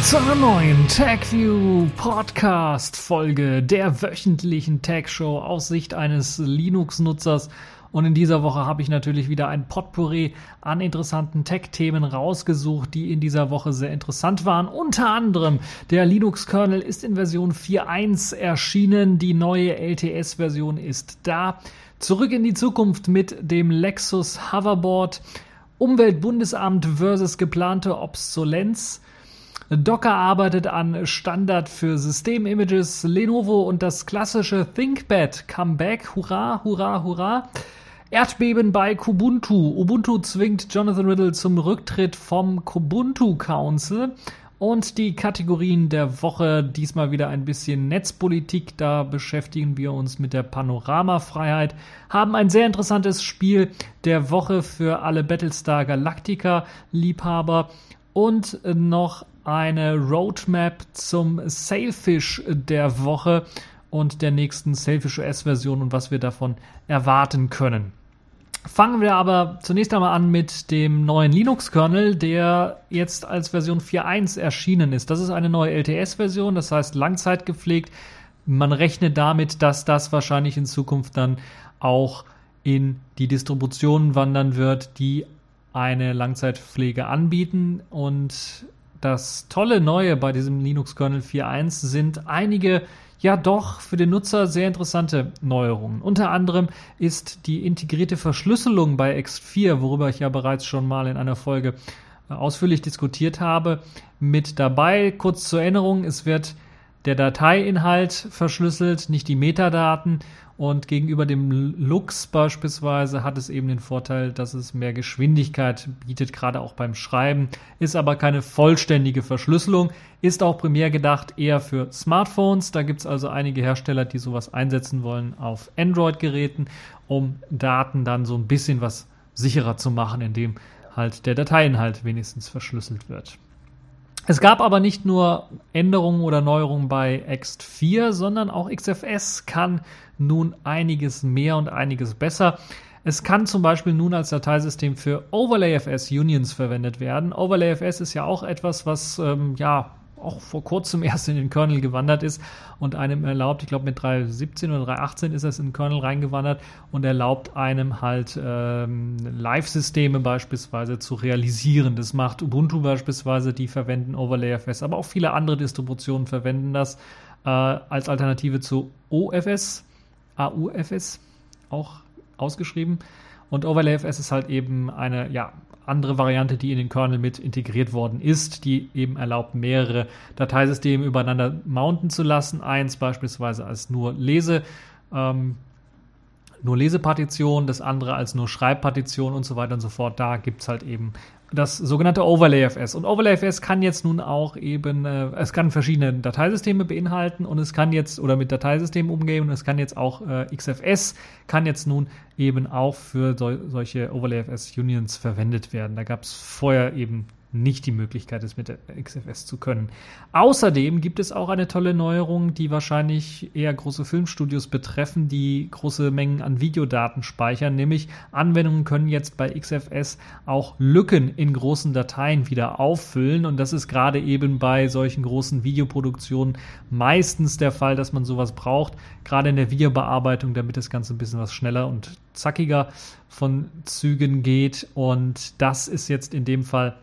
Willkommen zu einer neuen TagView Podcast Folge der wöchentlichen Tag Show aus Sicht eines Linux-Nutzers. Und in dieser Woche habe ich natürlich wieder ein Potpourri an interessanten Tech-Themen rausgesucht, die in dieser Woche sehr interessant waren. Unter anderem der Linux-Kernel ist in Version 4.1 erschienen. Die neue LTS-Version ist da. Zurück in die Zukunft mit dem Lexus Hoverboard. Umweltbundesamt versus geplante Obsolenz. Docker arbeitet an Standard für Systemimages. Lenovo und das klassische ThinkPad Comeback. Hurra, hurra, hurra. Erdbeben bei Kubuntu. Ubuntu zwingt Jonathan Riddle zum Rücktritt vom Kubuntu Council. Und die Kategorien der Woche, diesmal wieder ein bisschen Netzpolitik, da beschäftigen wir uns mit der Panoramafreiheit, haben ein sehr interessantes Spiel der Woche für alle Battlestar Galactica Liebhaber und noch eine Roadmap zum Sailfish der Woche und der nächsten Sailfish OS-Version und was wir davon erwarten können. Fangen wir aber zunächst einmal an mit dem neuen Linux-Kernel, der jetzt als Version 4.1 erschienen ist. Das ist eine neue LTS-Version, das heißt langzeitgepflegt. Man rechnet damit, dass das wahrscheinlich in Zukunft dann auch in die Distributionen wandern wird, die eine Langzeitpflege anbieten und das tolle Neue bei diesem Linux-Kernel 4.1 sind einige ja doch für den Nutzer sehr interessante Neuerungen. Unter anderem ist die integrierte Verschlüsselung bei X4, worüber ich ja bereits schon mal in einer Folge äh, ausführlich diskutiert habe, mit dabei. Kurz zur Erinnerung, es wird der Dateiinhalt verschlüsselt, nicht die Metadaten. Und gegenüber dem Lux beispielsweise hat es eben den Vorteil, dass es mehr Geschwindigkeit bietet, gerade auch beim Schreiben, ist aber keine vollständige Verschlüsselung, ist auch primär gedacht eher für Smartphones. Da gibt es also einige Hersteller, die sowas einsetzen wollen auf Android-Geräten, um Daten dann so ein bisschen was sicherer zu machen, indem halt der Dateiinhalt wenigstens verschlüsselt wird. Es gab aber nicht nur Änderungen oder Neuerungen bei X4, sondern auch XFS kann nun einiges mehr und einiges besser. Es kann zum Beispiel nun als Dateisystem für OverlayFS Unions verwendet werden. OverlayFS ist ja auch etwas, was ähm, ja auch vor kurzem erst in den Kernel gewandert ist und einem erlaubt, ich glaube mit 3.17 oder 3.18 ist es in den Kernel reingewandert und erlaubt einem halt ähm, Live-Systeme beispielsweise zu realisieren. Das macht Ubuntu beispielsweise, die verwenden OverlayFS, aber auch viele andere Distributionen verwenden das äh, als Alternative zu OFS, AUFS, auch ausgeschrieben. Und OverlayFS ist halt eben eine ja, andere Variante, die in den Kernel mit integriert worden ist, die eben erlaubt, mehrere Dateisysteme übereinander mounten zu lassen. Eins beispielsweise als nur Lese, ähm, nur Lesepartition, das andere als nur Schreibpartition und so weiter und so fort. Da gibt es halt eben das sogenannte OverlayFS. Und OverlayFS kann jetzt nun auch eben, äh, es kann verschiedene Dateisysteme beinhalten und es kann jetzt, oder mit Dateisystemen umgehen und es kann jetzt auch äh, XFS, kann jetzt nun eben auch für so, solche OverlayFS-Unions verwendet werden. Da gab es vorher eben nicht die Möglichkeit ist, mit XFS zu können. Außerdem gibt es auch eine tolle Neuerung, die wahrscheinlich eher große Filmstudios betreffen, die große Mengen an Videodaten speichern, nämlich Anwendungen können jetzt bei XFS auch Lücken in großen Dateien wieder auffüllen. Und das ist gerade eben bei solchen großen Videoproduktionen meistens der Fall, dass man sowas braucht, gerade in der Videobearbeitung, damit das Ganze ein bisschen was schneller und zackiger von Zügen geht. Und das ist jetzt in dem Fall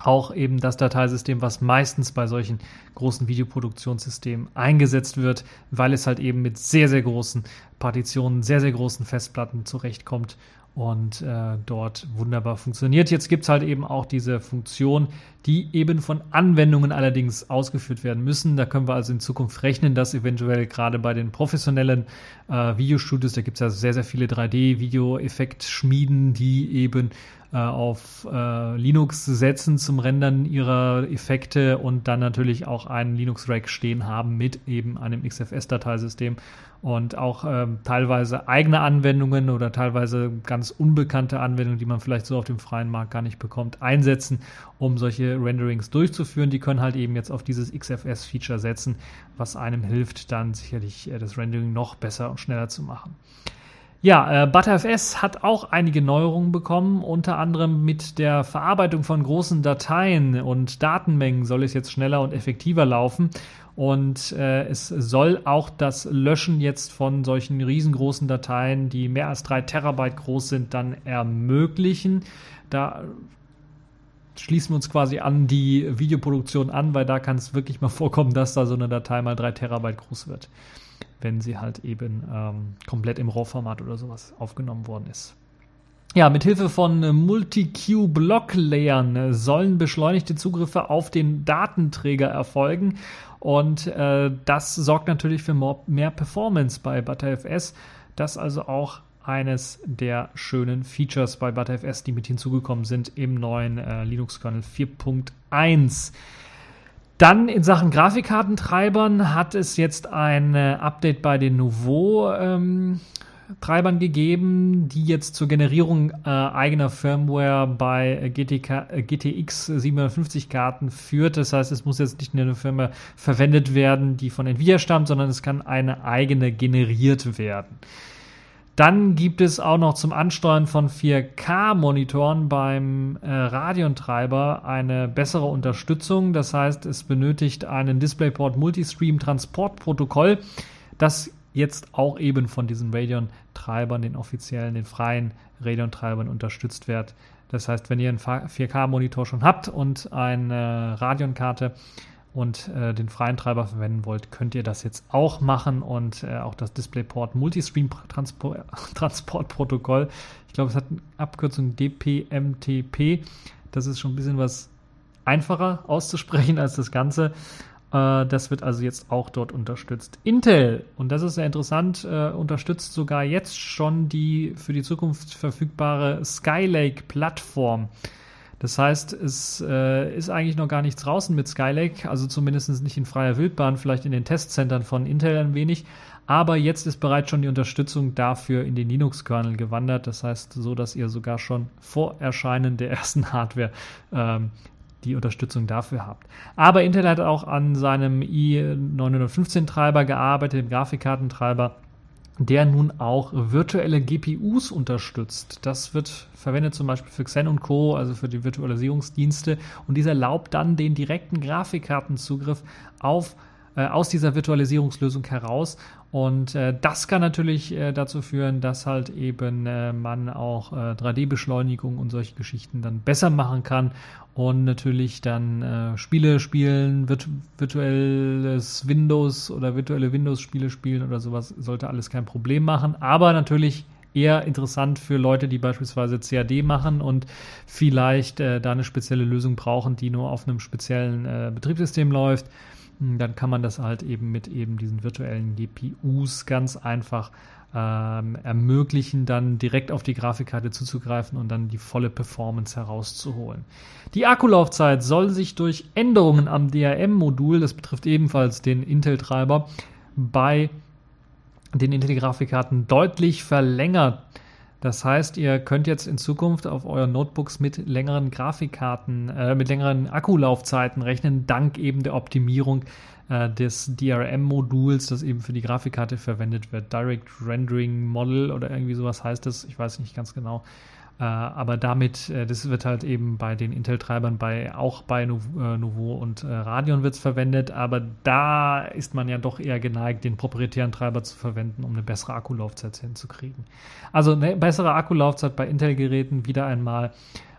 auch eben das Dateisystem, was meistens bei solchen großen Videoproduktionssystemen eingesetzt wird, weil es halt eben mit sehr, sehr großen Partitionen, sehr, sehr großen Festplatten zurechtkommt und äh, dort wunderbar funktioniert. Jetzt gibt es halt eben auch diese Funktion, die eben von Anwendungen allerdings ausgeführt werden müssen. Da können wir also in Zukunft rechnen, dass eventuell gerade bei den professionellen äh, Videostudios, da gibt es ja sehr, sehr viele 3D-Video-Effekt-Schmieden, die eben äh, auf äh, Linux setzen zum Rendern ihrer Effekte und dann natürlich auch einen Linux-Rack stehen haben mit eben einem XFS-Dateisystem und auch ähm, teilweise eigene Anwendungen oder teilweise ganz unbekannte Anwendungen, die man vielleicht so auf dem freien Markt gar nicht bekommt, einsetzen, um solche Renderings durchzuführen. Die können halt eben jetzt auf dieses XFS-Feature setzen, was einem hilft, dann sicherlich äh, das Rendering noch besser und schneller zu machen. Ja, äh, ButterFS hat auch einige Neuerungen bekommen, unter anderem mit der Verarbeitung von großen Dateien und Datenmengen soll es jetzt schneller und effektiver laufen. Und äh, es soll auch das Löschen jetzt von solchen riesengroßen Dateien, die mehr als drei Terabyte groß sind, dann ermöglichen. Da schließen wir uns quasi an die Videoproduktion an, weil da kann es wirklich mal vorkommen, dass da so eine Datei mal drei Terabyte groß wird wenn sie halt eben ähm, komplett im RAW-Format oder sowas aufgenommen worden ist. Ja, mit Hilfe von äh, Multi-Q-Block-Layern äh, sollen beschleunigte Zugriffe auf den Datenträger erfolgen und äh, das sorgt natürlich für mehr Performance bei ButterFS. Das also auch eines der schönen Features bei ButterFS, die mit hinzugekommen sind im neuen äh, Linux-Kernel 4.1. Dann in Sachen Grafikkartentreibern hat es jetzt ein äh, Update bei den Nouveau ähm, Treibern gegeben, die jetzt zur Generierung äh, eigener Firmware bei GTK, GTX 750 Karten führt. Das heißt, es muss jetzt nicht nur eine Firma verwendet werden, die von Nvidia stammt, sondern es kann eine eigene generiert werden. Dann gibt es auch noch zum Ansteuern von 4K-Monitoren beim äh, Radiontreiber eine bessere Unterstützung. Das heißt, es benötigt einen DisplayPort Multistream Transportprotokoll, das jetzt auch eben von diesen Radeon-Treibern, den offiziellen, den freien Radeon-Treibern unterstützt wird. Das heißt, wenn ihr einen 4K-Monitor schon habt und eine Radeon-Karte, und äh, den freien Treiber verwenden wollt, könnt ihr das jetzt auch machen und äh, auch das DisplayPort Multistream Transport, Transportprotokoll. Ich glaube, es hat eine Abkürzung DPMTP. Das ist schon ein bisschen was einfacher auszusprechen als das Ganze. Äh, das wird also jetzt auch dort unterstützt. Intel, und das ist sehr interessant, äh, unterstützt sogar jetzt schon die für die Zukunft verfügbare Skylake-Plattform. Das heißt, es äh, ist eigentlich noch gar nichts draußen mit Skylake, also zumindest nicht in freier Wildbahn, vielleicht in den Testzentren von Intel ein wenig. Aber jetzt ist bereits schon die Unterstützung dafür in den Linux-Kernel gewandert. Das heißt, so dass ihr sogar schon vor Erscheinen der ersten Hardware ähm, die Unterstützung dafür habt. Aber Intel hat auch an seinem i915-Treiber gearbeitet, dem Grafikkartentreiber der nun auch virtuelle GPUs unterstützt. Das wird verwendet zum Beispiel für Xen und Co., also für die Virtualisierungsdienste. Und dieser erlaubt dann den direkten Grafikkartenzugriff auf äh, aus dieser Virtualisierungslösung heraus. Und äh, das kann natürlich äh, dazu führen, dass halt eben äh, man auch 3D-Beschleunigung äh, und solche Geschichten dann besser machen kann und natürlich dann Spiele spielen, virt virtuelles Windows oder virtuelle Windows-Spiele spielen oder sowas sollte alles kein Problem machen. Aber natürlich eher interessant für Leute, die beispielsweise CAD machen und vielleicht da eine spezielle Lösung brauchen, die nur auf einem speziellen Betriebssystem läuft dann kann man das halt eben mit eben diesen virtuellen GPUs ganz einfach ähm, ermöglichen, dann direkt auf die Grafikkarte zuzugreifen und dann die volle Performance herauszuholen. Die Akkulaufzeit soll sich durch Änderungen am DRM-Modul, das betrifft ebenfalls den Intel-Treiber, bei den Intel-Grafikkarten deutlich verlängert das heißt, ihr könnt jetzt in Zukunft auf euren Notebooks mit längeren Grafikkarten, äh, mit längeren Akkulaufzeiten rechnen, dank eben der Optimierung äh, des DRM-Moduls, das eben für die Grafikkarte verwendet wird. Direct Rendering Model oder irgendwie sowas heißt es. Ich weiß nicht ganz genau. Äh, aber damit, äh, das wird halt eben bei den Intel-Treibern, bei, auch bei Nouveau äh, und Radeon wird es verwendet, aber da ist man ja doch eher geneigt, den proprietären Treiber zu verwenden, um eine bessere Akkulaufzeit hinzukriegen. Also eine bessere Akkulaufzeit bei Intel-Geräten wieder einmal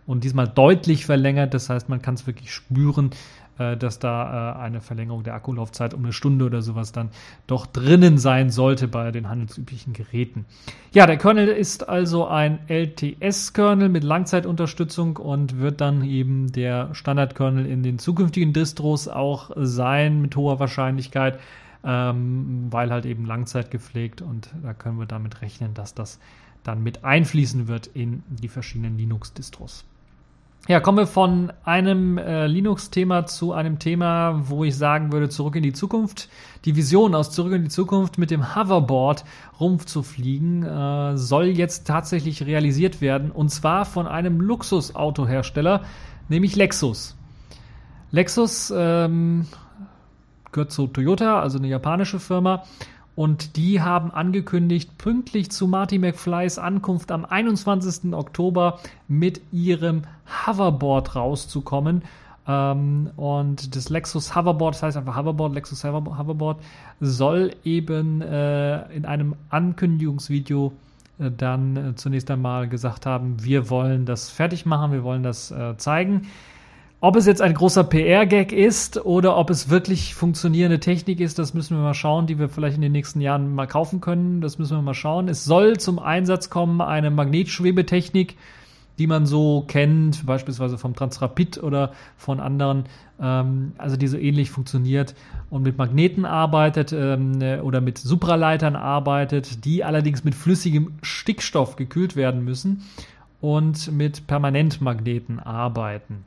und diesmal deutlich verlängert, das heißt, man kann es wirklich spüren, äh, dass da äh, eine Verlängerung der Akkulaufzeit um eine Stunde oder sowas dann doch drinnen sein sollte bei den handelsüblichen Geräten. Ja, der Kernel ist also ein LTS-Kernel mit Langzeitunterstützung und wird dann eben der Standard-Kernel in den zukünftigen Distros auch sein mit hoher Wahrscheinlichkeit. Ähm, weil halt eben Langzeit gepflegt und da können wir damit rechnen, dass das dann mit einfließen wird in die verschiedenen Linux-Distros. Ja, kommen wir von einem äh, Linux-Thema zu einem Thema, wo ich sagen würde, zurück in die Zukunft. Die Vision aus Zurück in die Zukunft mit dem Hoverboard rumzufliegen äh, soll jetzt tatsächlich realisiert werden und zwar von einem Luxusautohersteller, nämlich Lexus. Lexus ähm, gehört zu Toyota, also eine japanische Firma Und die haben angekündigt, pünktlich zu Marty McFlys Ankunft am 21. Oktober mit ihrem Hoverboard rauszukommen. Ähm, und das Lexus Hoverboard, das heißt einfach Hoverboard, Lexus Hoverboard, soll eben äh, in einem Ankündigungsvideo äh, dann äh, zunächst einmal gesagt haben, wir wollen das fertig machen, wir wollen das äh, zeigen. Ob es jetzt ein großer PR-Gag ist oder ob es wirklich funktionierende Technik ist, das müssen wir mal schauen, die wir vielleicht in den nächsten Jahren mal kaufen können. Das müssen wir mal schauen. Es soll zum Einsatz kommen eine Magnetschwebetechnik, die man so kennt, beispielsweise vom Transrapid oder von anderen, ähm, also die so ähnlich funktioniert und mit Magneten arbeitet ähm, oder mit Supraleitern arbeitet, die allerdings mit flüssigem Stickstoff gekühlt werden müssen und mit Permanentmagneten arbeiten.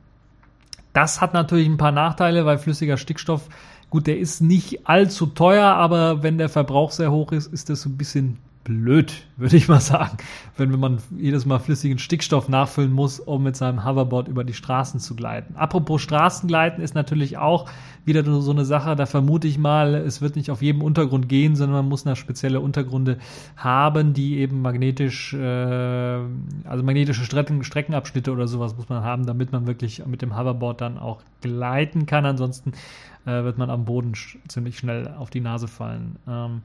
Das hat natürlich ein paar Nachteile, weil flüssiger Stickstoff, gut, der ist nicht allzu teuer, aber wenn der Verbrauch sehr hoch ist, ist das so ein bisschen blöd, würde ich mal sagen, wenn man jedes Mal flüssigen Stickstoff nachfüllen muss, um mit seinem Hoverboard über die Straßen zu gleiten. Apropos Straßengleiten ist natürlich auch wieder so eine Sache, da vermute ich mal, es wird nicht auf jedem Untergrund gehen, sondern man muss eine spezielle Untergründe haben, die eben magnetisch, äh, also magnetische Strecken, Streckenabschnitte oder sowas muss man haben, damit man wirklich mit dem Hoverboard dann auch gleiten kann. Ansonsten äh, wird man am Boden ziemlich schnell auf die Nase fallen. Ähm,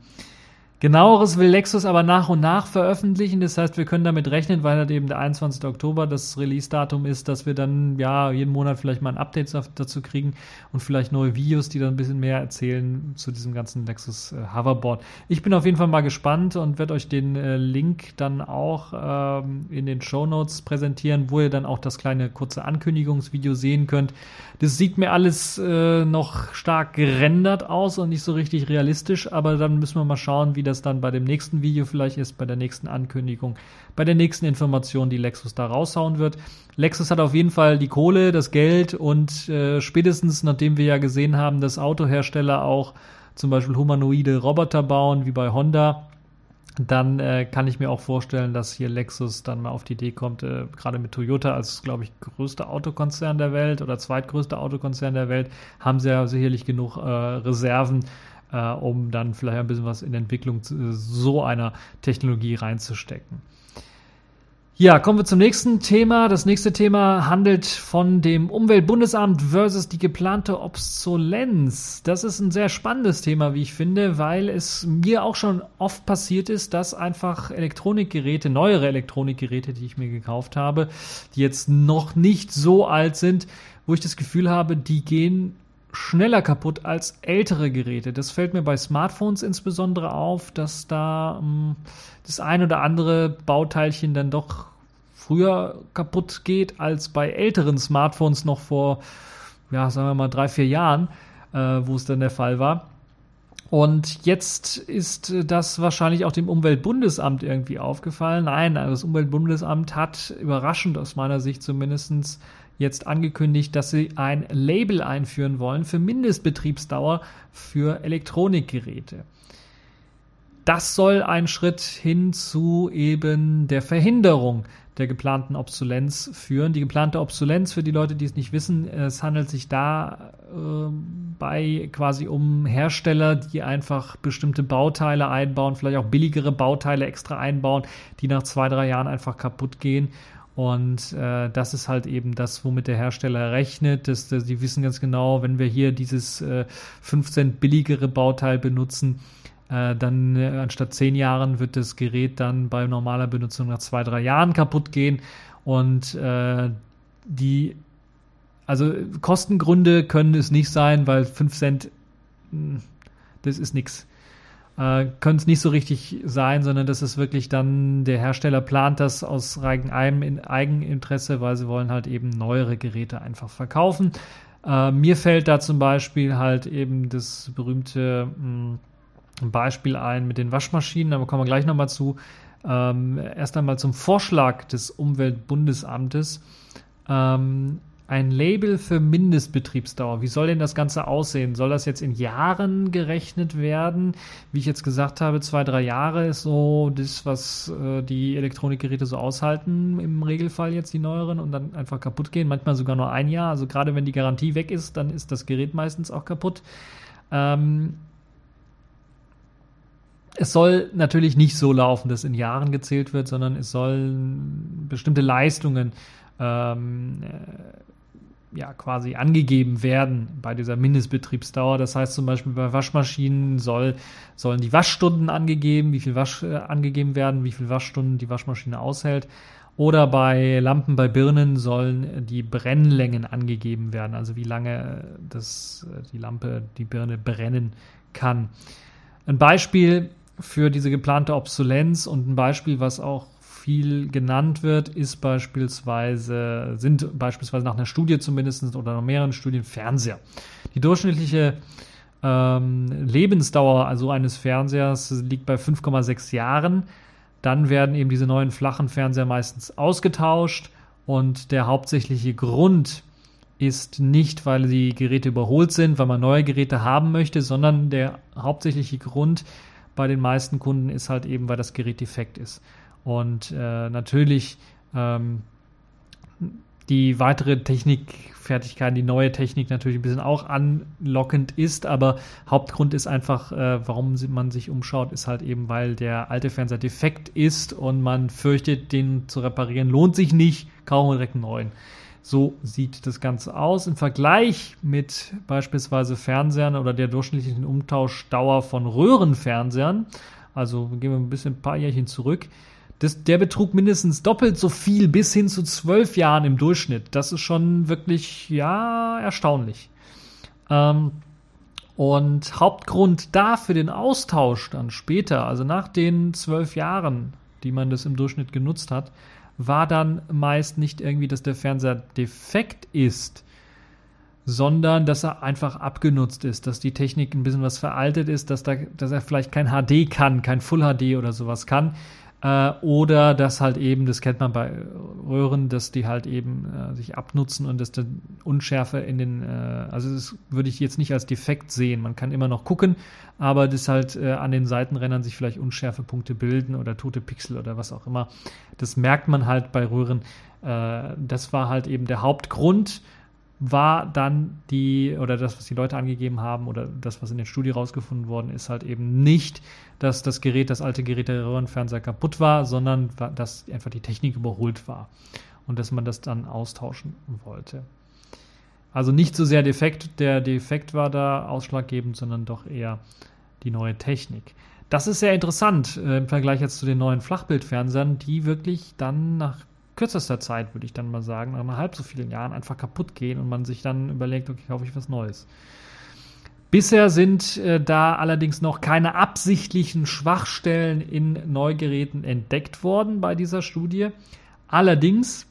Genaueres will Lexus aber nach und nach veröffentlichen. Das heißt, wir können damit rechnen, weil halt eben der 21. Oktober das Release-Datum ist, dass wir dann ja jeden Monat vielleicht mal ein Update dazu kriegen und vielleicht neue Videos, die dann ein bisschen mehr erzählen zu diesem ganzen Lexus äh, Hoverboard. Ich bin auf jeden Fall mal gespannt und werde euch den äh, Link dann auch ähm, in den Show Notes präsentieren, wo ihr dann auch das kleine kurze Ankündigungsvideo sehen könnt. Das sieht mir alles äh, noch stark gerendert aus und nicht so richtig realistisch, aber dann müssen wir mal schauen, wie das das dann bei dem nächsten Video vielleicht ist, bei der nächsten Ankündigung, bei der nächsten Information, die Lexus da raushauen wird. Lexus hat auf jeden Fall die Kohle, das Geld und äh, spätestens, nachdem wir ja gesehen haben, dass Autohersteller auch zum Beispiel humanoide Roboter bauen, wie bei Honda, dann äh, kann ich mir auch vorstellen, dass hier Lexus dann mal auf die Idee kommt, äh, gerade mit Toyota als, glaube ich, größter Autokonzern der Welt oder zweitgrößter Autokonzern der Welt, haben sie ja sicherlich genug äh, Reserven, äh, um dann vielleicht ein bisschen was in Entwicklung zu, so einer Technologie reinzustecken. Ja, kommen wir zum nächsten Thema. Das nächste Thema handelt von dem Umweltbundesamt versus die geplante Obsolenz. Das ist ein sehr spannendes Thema, wie ich finde, weil es mir auch schon oft passiert ist, dass einfach Elektronikgeräte, neuere Elektronikgeräte, die ich mir gekauft habe, die jetzt noch nicht so alt sind, wo ich das Gefühl habe, die gehen schneller kaputt als ältere Geräte. Das fällt mir bei Smartphones insbesondere auf, dass da ähm, das ein oder andere Bauteilchen dann doch früher kaputt geht als bei älteren Smartphones noch vor, ja, sagen wir mal drei, vier Jahren, äh, wo es dann der Fall war. Und jetzt ist das wahrscheinlich auch dem Umweltbundesamt irgendwie aufgefallen. Nein, also das Umweltbundesamt hat überraschend aus meiner Sicht zumindestens jetzt angekündigt, dass sie ein Label einführen wollen für Mindestbetriebsdauer für Elektronikgeräte. Das soll ein Schritt hin zu eben der Verhinderung der geplanten Obsolenz führen. Die geplante Obsolenz, für die Leute, die es nicht wissen, es handelt sich da äh, quasi um Hersteller, die einfach bestimmte Bauteile einbauen, vielleicht auch billigere Bauteile extra einbauen, die nach zwei, drei Jahren einfach kaputt gehen und äh, das ist halt eben das, womit der Hersteller rechnet. Dass, dass die wissen ganz genau, wenn wir hier dieses äh, 5 Cent billigere Bauteil benutzen, äh, dann äh, anstatt 10 Jahren wird das Gerät dann bei normaler Benutzung nach 2, 3 Jahren kaputt gehen. Und äh, die, also Kostengründe können es nicht sein, weil 5 Cent, hm, das ist nichts äh, können es nicht so richtig sein, sondern das ist wirklich dann, der Hersteller plant das aus eigenem Eigeninteresse, weil sie wollen halt eben neuere Geräte einfach verkaufen. Äh, mir fällt da zum Beispiel halt eben das berühmte mh, hm, Beispiel ein mit den Waschmaschinen, da kommen wir gleich nochmal zu. Ähm, erst einmal zum Vorschlag des Umweltbundesamtes. Ähm, ein Label für Mindestbetriebsdauer. Wie soll denn das Ganze aussehen? Soll das jetzt in Jahren gerechnet werden? Wie ich jetzt gesagt habe, zwei, drei Jahre ist so das, was äh, die Elektronikgeräte so aushalten, im Regelfall jetzt die neueren und dann einfach kaputt gehen. Manchmal sogar nur ein Jahr. Also gerade wenn die Garantie weg ist, dann ist das Gerät meistens auch kaputt. Ähm, es soll natürlich nicht so laufen, dass in Jahren gezählt wird, sondern es sollen bestimmte Leistungen ähm, äh, ja, quasi angegeben werden bei dieser Mindestbetriebsdauer. Das heißt zum Beispiel bei Waschmaschinen soll, sollen die Waschstunden angegeben, wie viel Wasch äh, angegeben werden, wie viel Waschstunden die Waschmaschine aushält. Oder bei Lampen, bei Birnen sollen die Brennlängen angegeben werden, also wie lange das, die Lampe, die Birne brennen kann. Ein Beispiel für diese geplante Obsolenz und ein Beispiel, was auch viel genannt wird, ist beispielsweise, sind beispielsweise nach einer Studie zumindest oder noch mehreren Studien Fernseher. Die durchschnittliche ähm, Lebensdauer also eines Fernsehers liegt bei 5,6 Jahren. Dann werden eben diese neuen flachen Fernseher meistens ausgetauscht und der hauptsächliche Grund ist nicht, weil die Geräte überholt sind, weil man neue Geräte haben möchte, sondern der hauptsächliche Grund bei den meisten Kunden ist halt eben, weil das Gerät defekt ist. Und äh, natürlich ähm, die weitere Technikfertigkeit, die neue Technik natürlich ein bisschen auch anlockend ist, aber Hauptgrund ist einfach, äh, warum man sich umschaut, ist halt eben, weil der alte Fernseher defekt ist und man fürchtet, den zu reparieren, lohnt sich nicht, kaum direkt einen neuen. So sieht das Ganze aus. Im Vergleich mit beispielsweise Fernsehern oder der durchschnittlichen Umtauschdauer von Röhrenfernsehern, also gehen wir ein bisschen ein paar Jährchen zurück, das, der betrug mindestens doppelt so viel bis hin zu zwölf Jahren im Durchschnitt. Das ist schon wirklich, ja, erstaunlich. Ähm, und Hauptgrund da für den Austausch dann später, also nach den zwölf Jahren, die man das im Durchschnitt genutzt hat, war dann meist nicht irgendwie, dass der Fernseher defekt ist, sondern dass er einfach abgenutzt ist, dass die Technik ein bisschen was veraltet ist, dass, da, dass er vielleicht kein HD kann, kein Full HD oder sowas kann. Äh, oder dass halt eben, das kennt man bei Röhren, dass die halt eben äh, sich abnutzen und dass dann Unschärfe in den, äh, also das würde ich jetzt nicht als defekt sehen. Man kann immer noch gucken, aber das halt äh, an den Seitenrändern sich vielleicht Unschärfepunkte bilden oder tote Pixel oder was auch immer. Das merkt man halt bei Röhren. Äh, das war halt eben der Hauptgrund war dann die, oder das, was die Leute angegeben haben, oder das, was in der Studie rausgefunden worden ist, halt eben nicht, dass das Gerät, das alte Gerät der Röhrenfernseher kaputt war, sondern dass einfach die Technik überholt war und dass man das dann austauschen wollte. Also nicht so sehr defekt, der Defekt war da ausschlaggebend, sondern doch eher die neue Technik. Das ist sehr interessant äh, im Vergleich jetzt zu den neuen Flachbildfernsehern, die wirklich dann nach kürzester Zeit, würde ich dann mal sagen, nach halb so vielen Jahren einfach kaputt gehen und man sich dann überlegt, okay, kaufe ich was Neues. Bisher sind äh, da allerdings noch keine absichtlichen Schwachstellen in Neugeräten entdeckt worden bei dieser Studie. Allerdings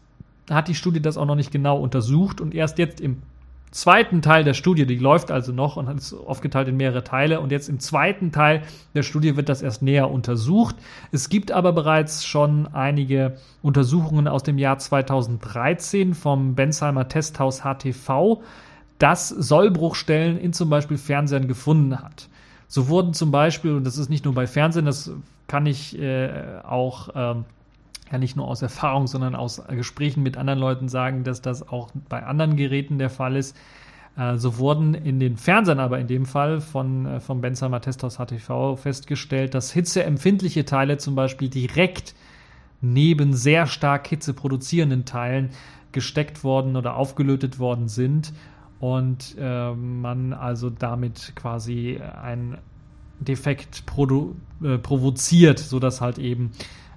hat die Studie das auch noch nicht genau untersucht und erst jetzt im zweiten Teil der Studie, die läuft also noch und ist aufgeteilt in mehrere Teile. Und jetzt im zweiten Teil der Studie wird das erst näher untersucht. Es gibt aber bereits schon einige Untersuchungen aus dem Jahr 2013 vom Bensheimer Testhaus HTV, das Sollbruchstellen in zum Beispiel Fernsehern gefunden hat. So wurden zum Beispiel, und das ist nicht nur bei Fernsehen, das kann ich äh, auch ähm, ja nicht nur aus Erfahrung, sondern aus Gesprächen mit anderen Leuten sagen, dass das auch bei anderen Geräten der Fall ist. Äh, so wurden in den Fernsehern aber in dem Fall von, äh, vom Bensheimer Testhaus HTV festgestellt, dass hitzeempfindliche Teile zum Beispiel direkt neben sehr stark Hitze produzierenden Teilen gesteckt worden oder aufgelötet worden sind und äh, man also damit quasi ein Defekt produ äh, provoziert, sodass halt eben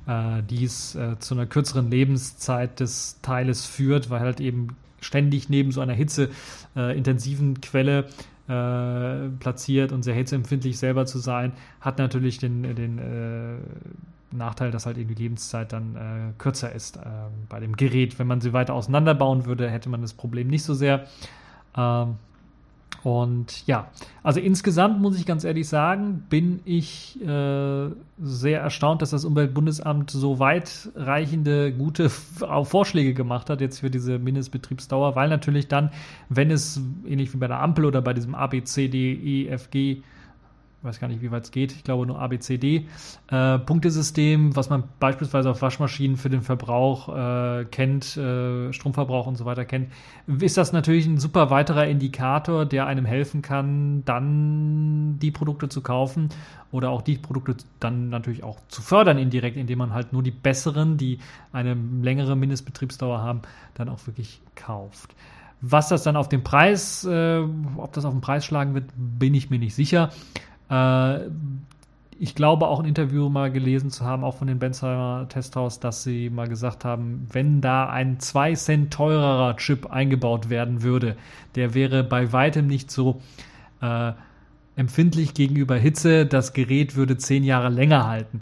äh, dies äh, zu einer kürzeren Lebenszeit des Teiles führt, weil halt eben ständig neben so einer hitzeintensiven äh, Quelle äh, platziert und sehr hitzeempfindlich selber zu sein, hat natürlich den, den äh, Nachteil, dass halt eben die Lebenszeit dann äh, kürzer ist bei dem Gerät. Wenn man sie weiter auseinanderbauen würde, hätte man das Problem nicht so sehr. Ähm, und ja, also insgesamt muss ich ganz ehrlich sagen, bin ich äh, sehr erstaunt, dass das Umweltbundesamt so weitreichende, gute Vorschläge gemacht hat jetzt für diese Mindestbetriebsdauer, weil natürlich dann, wenn es ähnlich wie bei der Ampel oder bei diesem ABCDEFG weiß gar nicht, wie weit es geht, ich glaube nur ABCD, äh, Punktesystem, was man beispielsweise auf Waschmaschinen für den Verbrauch äh, kennt, äh, Stromverbrauch und so weiter kennt, ist das natürlich ein super weiterer Indikator, der einem helfen kann, dann die Produkte zu kaufen oder auch die Produkte dann natürlich auch zu fördern indirekt, indem man halt nur die besseren, die eine längere Mindestbetriebsdauer haben, dann auch wirklich kauft. Was das dann auf den Preis, äh, ob das auf den Preis schlagen wird, bin ich mir nicht sicher. Äh, ich glaube auch ein Interview mal gelesen zu haben, auch von den Benzheimer Testhaus, dass sie mal gesagt haben, wenn da ein 2 Cent teurerer Chip eingebaut werden würde, der wäre bei weitem nicht so äh, empfindlich gegenüber Hitze, das Gerät würde 10 Jahre länger halten.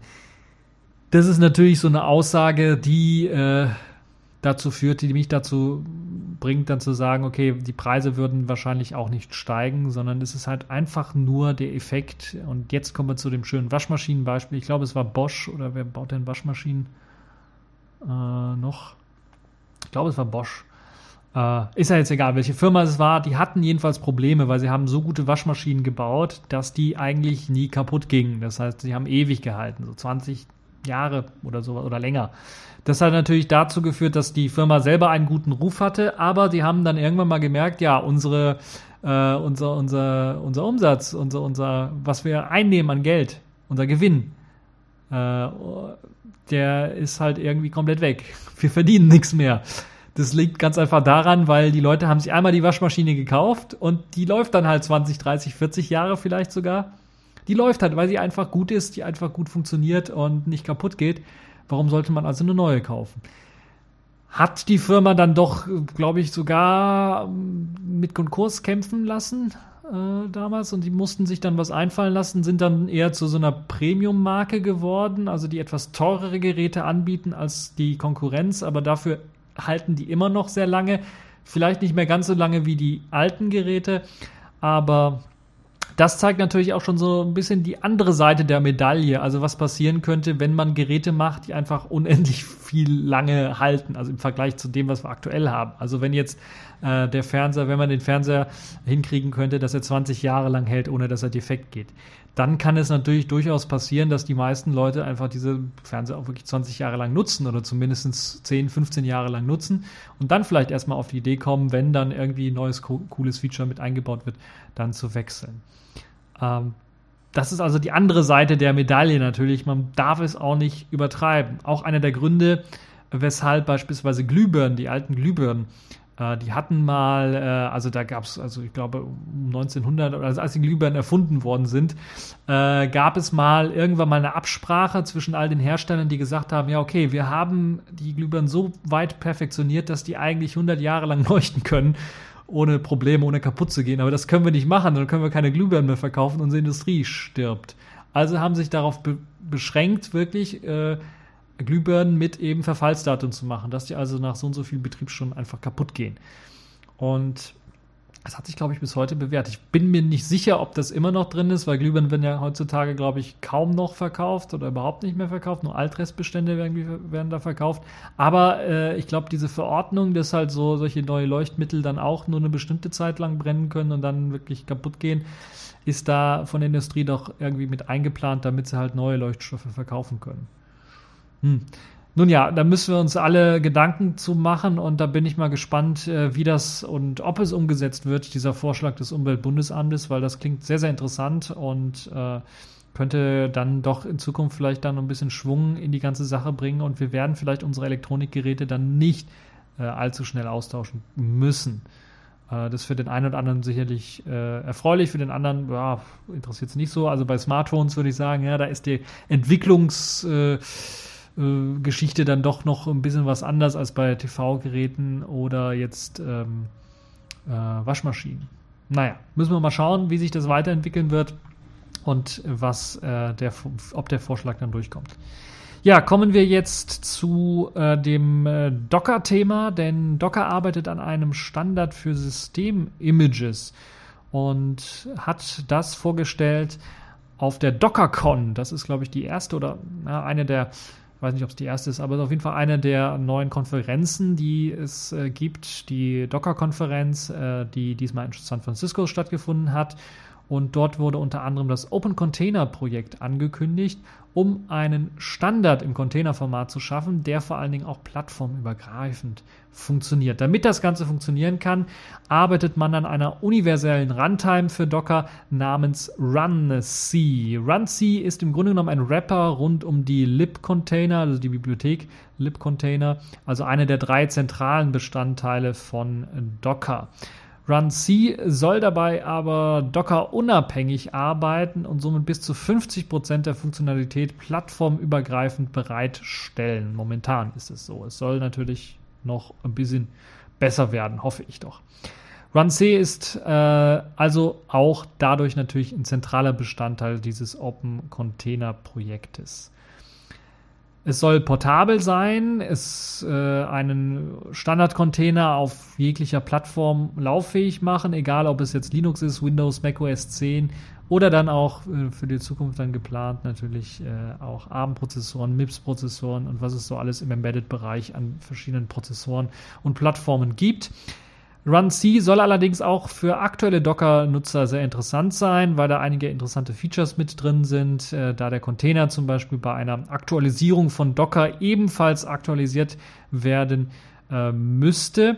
Das ist natürlich so eine Aussage, die äh, dazu führt, die mich dazu bringt, dann zu sagen, okay, die Preise würden wahrscheinlich auch nicht steigen, sondern es ist halt einfach nur der Effekt. Und jetzt kommen wir zu dem schönen Waschmaschinenbeispiel. Ich glaube, es war Bosch oder wer baut denn Waschmaschinen äh, noch? Ich glaube, es war Bosch. Äh, ist ja jetzt egal, welche Firma es war. Die hatten jedenfalls Probleme, weil sie haben so gute Waschmaschinen gebaut, dass die eigentlich nie kaputt gingen. Das heißt, sie haben ewig gehalten, so 20 Jahre oder so oder länger. Das hat natürlich dazu geführt, dass die Firma selber einen guten Ruf hatte, aber die haben dann irgendwann mal gemerkt, ja, unsere, äh, unser, unser, unser Umsatz, unser, unser, was wir einnehmen an Geld, unser Gewinn, äh, der ist halt irgendwie komplett weg. Wir verdienen nichts mehr. Das liegt ganz einfach daran, weil die Leute haben sich einmal die Waschmaschine gekauft und die läuft dann halt 20, 30, 40 Jahre vielleicht sogar. Die läuft halt, weil sie einfach gut ist, die einfach gut funktioniert und nicht kaputt geht. Warum sollte man also eine neue kaufen? Hat die Firma dann doch, glaube ich, sogar ähm, mit Konkurs kämpfen lassen äh, damals und die mussten sich dann was einfallen lassen, sind dann eher zu so einer Premium-Marke geworden, also die etwas teurere Geräte anbieten als die Konkurrenz, aber dafür halten die immer noch sehr lange. Vielleicht nicht mehr ganz so lange wie die alten Geräte, aber das zeigt natürlich auch schon so ein bisschen die andere Seite der Medaille. Also was passieren könnte, wenn man Geräte macht, die einfach unendlich viel lange halten. Also im Vergleich zu dem, was wir aktuell haben. Also wenn jetzt äh, der Fernseher, wenn man den Fernseher hinkriegen könnte, dass er 20 Jahre lang hält, ohne dass er defekt geht, dann kann es natürlich durchaus passieren, dass die meisten Leute einfach diese Fernseher auch wirklich 20 Jahre lang nutzen oder zumindest 10, 15 Jahre lang nutzen und dann vielleicht erstmal auf die Idee kommen, wenn dann irgendwie ein neues cooles Feature mit eingebaut wird, dann zu wechseln. Ähm, das ist also die andere Seite der Medaille natürlich. Man darf es auch nicht übertreiben. Auch einer der Gründe, weshalb beispielsweise Glühbirnen, die alten Glühbirnen, äh, die hatten mal, äh, also da gab es, also ich glaube um 1900, also als die Glühbirnen erfunden worden sind, äh, gab es mal irgendwann mal eine Absprache zwischen all den Herstellern, die gesagt haben, ja okay, wir haben die Glühbirnen so weit perfektioniert, dass die eigentlich 100 Jahre lang leuchten können ohne Probleme, ohne kaputt zu gehen. Aber das können wir nicht machen, dann können wir keine Glühbirnen mehr verkaufen, unsere Industrie stirbt. Also haben sich darauf be beschränkt, wirklich äh, Glühbirnen mit eben Verfallsdatum zu machen, dass die also nach so und so vielen Betriebsstunden einfach kaputt gehen. Und das hat sich, glaube ich, bis heute bewährt. Ich bin mir nicht sicher, ob das immer noch drin ist, weil Glühbirnen werden ja heutzutage, glaube ich, kaum noch verkauft oder überhaupt nicht mehr verkauft. Nur Altrestbestände werden, werden da verkauft. Aber äh, ich glaube, diese Verordnung, dass halt so solche neue Leuchtmittel dann auch nur eine bestimmte Zeit lang brennen können und dann wirklich kaputt gehen, ist da von der Industrie doch irgendwie mit eingeplant, damit sie halt neue Leuchtstoffe verkaufen können. Hm. Nun ja, da müssen wir uns alle Gedanken zu machen und da bin ich mal gespannt, äh, wie das und ob es umgesetzt wird, dieser Vorschlag des Umweltbundesamtes, weil das klingt sehr, sehr interessant und äh, könnte dann doch in Zukunft vielleicht dann ein bisschen Schwung in die ganze Sache bringen und wir werden vielleicht unsere Elektronikgeräte dann nicht äh, allzu schnell austauschen müssen. Äh, das ist für den einen oder anderen sicherlich äh, erfreulich, für den anderen interessiert es nicht so. Also bei Smartphones würde ich sagen, ja, da ist die Entwicklungs äh, Geschichte dann doch noch ein bisschen was anders als bei TV-Geräten oder jetzt ähm, äh, Waschmaschinen. Naja, müssen wir mal schauen, wie sich das weiterentwickeln wird und was äh, der, ob der Vorschlag dann durchkommt. Ja, kommen wir jetzt zu äh, dem äh, Docker-Thema, denn Docker arbeitet an einem Standard für System-Images und hat das vorgestellt auf der DockerCon. Das ist, glaube ich, die erste oder na, eine der ich weiß nicht, ob es die erste ist, aber auf jeden Fall eine der neuen Konferenzen, die es äh, gibt, die Docker-Konferenz, äh, die diesmal in San Francisco stattgefunden hat. Und dort wurde unter anderem das Open Container Projekt angekündigt, um einen Standard im Containerformat zu schaffen, der vor allen Dingen auch plattformübergreifend funktioniert. Damit das Ganze funktionieren kann, arbeitet man an einer universellen Runtime für Docker namens RunC. RunC ist im Grunde genommen ein Wrapper rund um die lib-Container, also die Bibliothek lib-Container, also eine der drei zentralen Bestandteile von Docker. RunC soll dabei aber Docker unabhängig arbeiten und somit bis zu 50% der Funktionalität plattformübergreifend bereitstellen. Momentan ist es so. Es soll natürlich noch ein bisschen besser werden, hoffe ich doch. RunC ist äh, also auch dadurch natürlich ein zentraler Bestandteil dieses Open Container Projektes. Es soll portabel sein, es äh, einen Standard-Container auf jeglicher Plattform lauffähig machen, egal ob es jetzt Linux ist, Windows, Mac OS 10 oder dann auch äh, für die Zukunft dann geplant natürlich äh, auch ARM-Prozessoren, MIPS-Prozessoren und was es so alles im Embedded-Bereich an verschiedenen Prozessoren und Plattformen gibt. RunC soll allerdings auch für aktuelle Docker-Nutzer sehr interessant sein, weil da einige interessante Features mit drin sind, äh, da der Container zum Beispiel bei einer Aktualisierung von Docker ebenfalls aktualisiert werden äh, müsste.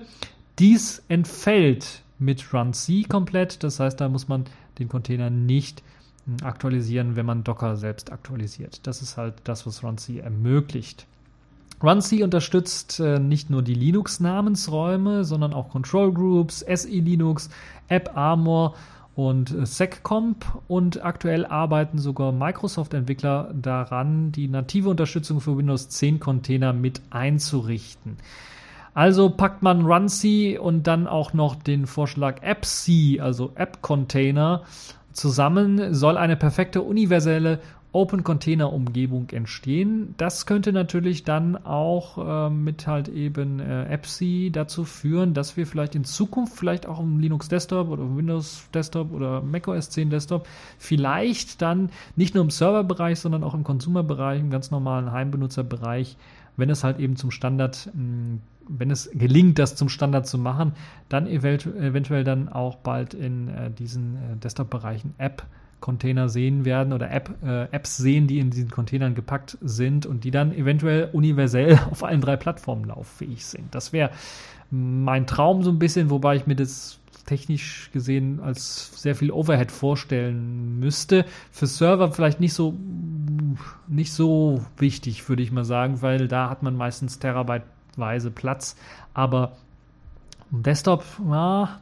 Dies entfällt mit RunC komplett, das heißt, da muss man den Container nicht hm, aktualisieren, wenn man Docker selbst aktualisiert. Das ist halt das, was RunC ermöglicht. RunC unterstützt äh, nicht nur die Linux-Namensräume, sondern auch Control Groups, SE Linux, App Armor und äh, SecComp und aktuell arbeiten sogar Microsoft-Entwickler daran, die native Unterstützung für Windows 10 Container mit einzurichten. Also packt man RunC und dann auch noch den Vorschlag AppC, also App Container, zusammen, soll eine perfekte universelle Open Container Umgebung entstehen. Das könnte natürlich dann auch äh, mit halt eben äh, EPSI dazu führen, dass wir vielleicht in Zukunft vielleicht auch im Linux Desktop oder Windows Desktop oder Mac OS 10 Desktop vielleicht dann nicht nur im Serverbereich, sondern auch im Consumerbereich, im ganz normalen Heimbenutzerbereich, wenn es halt eben zum Standard mh, hm, wenn es gelingt, das zum Standard zu machen, dann eventuell dann auch bald in äh, diesen äh, Desktop-Bereichen App Container sehen werden oder App, äh, Apps sehen, die in diesen Containern gepackt sind und die dann eventuell universell auf allen drei Plattformen lauffähig sind. Das wäre mein Traum so ein bisschen, wobei ich mir das technisch gesehen als sehr viel Overhead vorstellen müsste. Für Server vielleicht nicht so nicht so wichtig, würde ich mal sagen, weil da hat man meistens terabyteweise Platz. Aber Desktop, ja,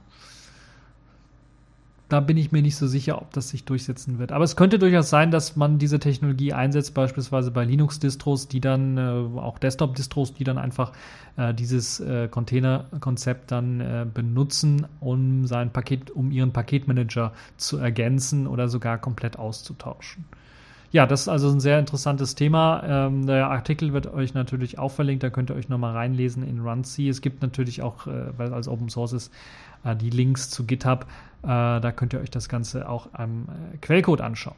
da bin ich mir nicht so sicher, ob das sich durchsetzen wird. Aber es könnte durchaus sein, dass man diese Technologie einsetzt, beispielsweise bei Linux-Distros, die dann, äh, auch Desktop-Distros, die dann einfach äh, dieses äh, Container-Konzept dann äh, benutzen, um sein Paket, um ihren Paketmanager zu ergänzen oder sogar komplett auszutauschen. Ja, das ist also ein sehr interessantes Thema. Ähm, der Artikel wird euch natürlich auch verlinkt, da könnt ihr euch nochmal reinlesen in RunC. Es gibt natürlich auch, äh, weil es als Open Source ist, äh, die Links zu GitHub. Äh, da könnt ihr euch das Ganze auch am äh, Quellcode anschauen.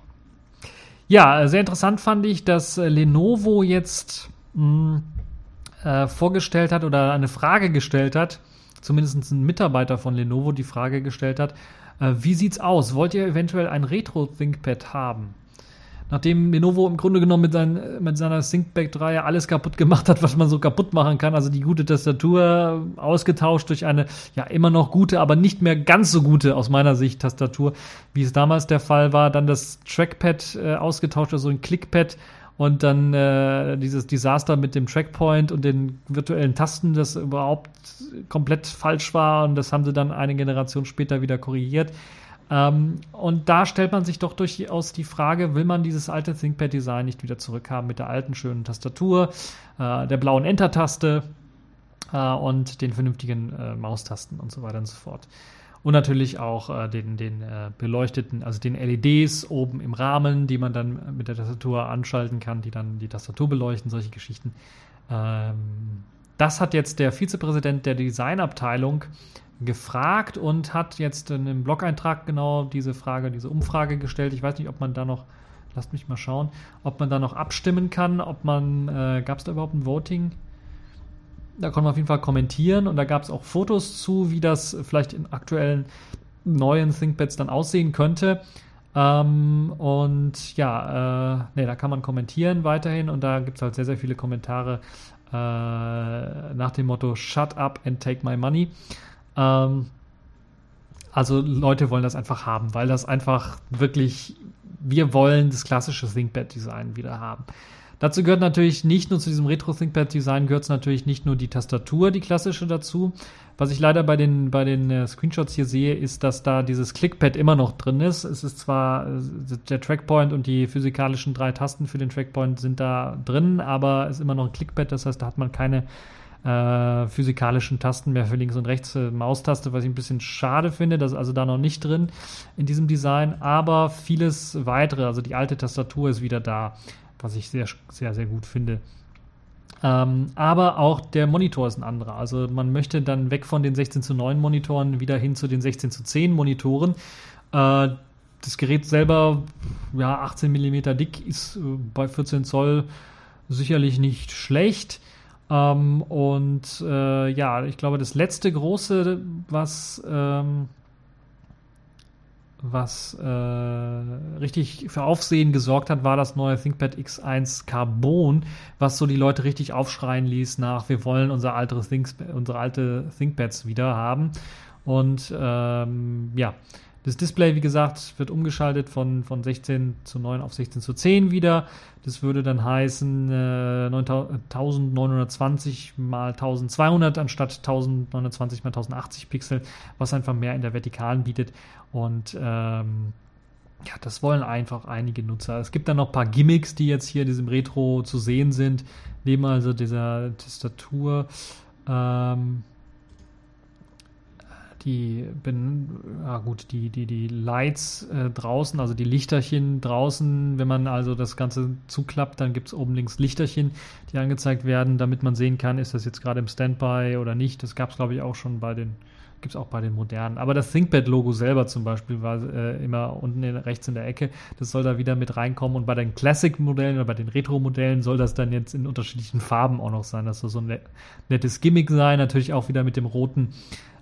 Ja, sehr interessant fand ich, dass Lenovo jetzt mh, hm, vorgestellt hat oder eine Frage gestellt hat, zumindest ein Mitarbeiter von Lenovo die Frage gestellt hat, wie sieht's aus? Wollt ihr eventuell ein Retro-ThinkPad haben? Nachdem Lenovo im Grunde genommen mit, seinen, mit seiner ThinkPad 3 alles kaputt gemacht hat, was man so kaputt machen kann, also die gute Tastatur ausgetauscht durch eine ja immer noch gute, aber nicht mehr ganz so gute aus meiner Sicht Tastatur, wie es damals der Fall war, dann das Trackpad äh, ausgetauscht, also ein Clickpad und dann äh, dieses Desaster mit dem Trackpoint und den virtuellen Tasten, das überhaupt komplett falsch war und das haben sie dann eine Generation später wieder korrigiert. Ähm, und da stellt man sich doch durchaus die Frage, will man dieses alte ThinkPad-Design nicht wieder zurückhaben mit der alten schönen Tastatur, äh, der blauen Enter-Taste äh, und den vernünftigen äh, Maustasten und so weiter und so fort. Und natürlich auch äh, den, den äh, beleuchteten, also den LEDs oben im Rahmen, die man dann mit der Tastatur anschalten kann, die dann die Tastatur beleuchten, solche Geschichten. Ähm, das hat jetzt der Vizepräsident der Designabteilung gefragt und hat jetzt in einem Blog-Eintrag genau diese Frage, diese Umfrage gestellt. Ich weiß nicht, ob man da noch, lasst mich mal schauen, ob man da noch abstimmen kann, ob man, äh, gab es da überhaupt ein Voting? Da konnte man auf jeden Fall kommentieren und da gab es auch Fotos zu, wie das vielleicht in aktuellen neuen ThinkPads dann aussehen könnte. Ähm, und ja, äh, nee, da kann man kommentieren weiterhin und da gibt es halt sehr, sehr viele Kommentare äh, nach dem Motto Shut up and take my money. Ähm, also Leute wollen das einfach haben, weil das einfach wirklich, wir wollen das klassische ThinkPad-Design wieder haben. Dazu gehört natürlich nicht nur zu diesem Retro-ThinkPad-Design, gehört natürlich nicht nur die Tastatur, die klassische dazu. Was ich leider bei den, bei den äh, Screenshots hier sehe, ist, dass da dieses Clickpad immer noch drin ist. Es ist zwar äh, der Trackpoint und die physikalischen drei Tasten für den Trackpoint sind da drin, aber es ist immer noch ein Clickpad, das heißt, da hat man keine äh, physikalischen Tasten mehr für links und rechts äh, Maustaste, was ich ein bisschen schade finde. Das ist also da noch nicht drin in diesem Design, aber vieles weitere, also die alte Tastatur ist wieder da was ich sehr, sehr, sehr gut finde. Ähm, aber auch der Monitor ist ein anderer. Also man möchte dann weg von den 16 zu 9 Monitoren wieder hin zu den 16 zu 10 Monitoren. Äh, das Gerät selber, ja, 18 mm dick, ist äh, bei 14 Zoll sicherlich nicht schlecht. Ähm, und äh, ja, ich glaube, das letzte große, was ähm, was äh, richtig für Aufsehen gesorgt hat, war das neue ThinkPad X1 Carbon, was so die Leute richtig aufschreien ließ nach, wir wollen unser altes Think unsere alte ThinkPads wieder haben. Und ähm, ja, das Display, wie gesagt, wird umgeschaltet von, von 16 zu 9 auf 16 zu 10 wieder. Das würde dann heißen äh, 1920 mal 1200 anstatt 1920 mal 1080 Pixel, was einfach mehr in der Vertikalen bietet. Und ähm, ja, das wollen einfach einige Nutzer. Es gibt dann noch ein paar Gimmicks, die jetzt hier in diesem Retro zu sehen sind, neben also dieser Tastatur. Ähm, die bin, ja gut, die, die, die Lights äh, draußen, also die Lichterchen draußen, wenn man also das Ganze zuklappt, dann gibt es oben links Lichterchen, die angezeigt werden, damit man sehen kann, ist das jetzt gerade im Standby oder nicht. Das gab es, glaube ich, auch schon bei den, gibt es auch bei den modernen. Aber das ThinkPad-Logo selber zum Beispiel war äh, immer unten in, rechts in der Ecke. Das soll da wieder mit reinkommen. Und bei den Classic-Modellen oder bei den Retro-Modellen soll das dann jetzt in unterschiedlichen Farben auch noch sein. Das soll so ein nettes Gimmick sein. Natürlich auch wieder mit dem roten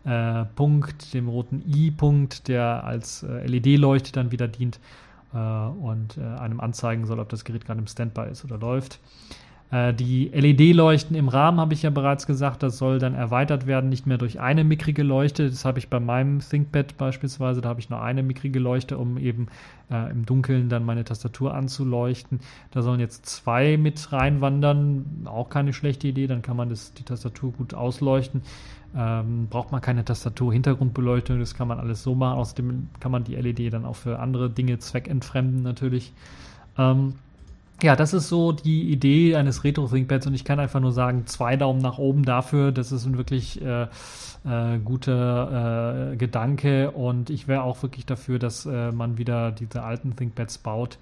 äh, Punkt, dem roten I-Punkt, der als äh, LED-Leuchte dann wieder dient äh, und äh, einem anzeigen soll, ob das Gerät gerade im Standby ist oder läuft. Äh, die LED-Leuchten im Rahmen habe ich ja bereits gesagt, das soll dann erweitert werden, nicht mehr durch eine mickrige Leuchte. Das habe ich bei meinem ThinkPad beispielsweise, da habe ich nur eine mickrige Leuchte, um eben äh, im Dunkeln dann meine Tastatur anzuleuchten. Da sollen jetzt zwei mit reinwandern, auch keine schlechte Idee, dann kann man das, die Tastatur gut ausleuchten. Ähm, braucht man keine Tastatur-Hintergrundbeleuchtung, das kann man alles so machen. Außerdem kann man die LED dann auch für andere Dinge zweckentfremden natürlich. Ähm, ja, das ist so die Idee eines Retro-ThinkPads und ich kann einfach nur sagen, zwei Daumen nach oben dafür. Das ist ein wirklich äh, äh, guter äh, Gedanke und ich wäre auch wirklich dafür, dass äh, man wieder diese alten ThinkPads baut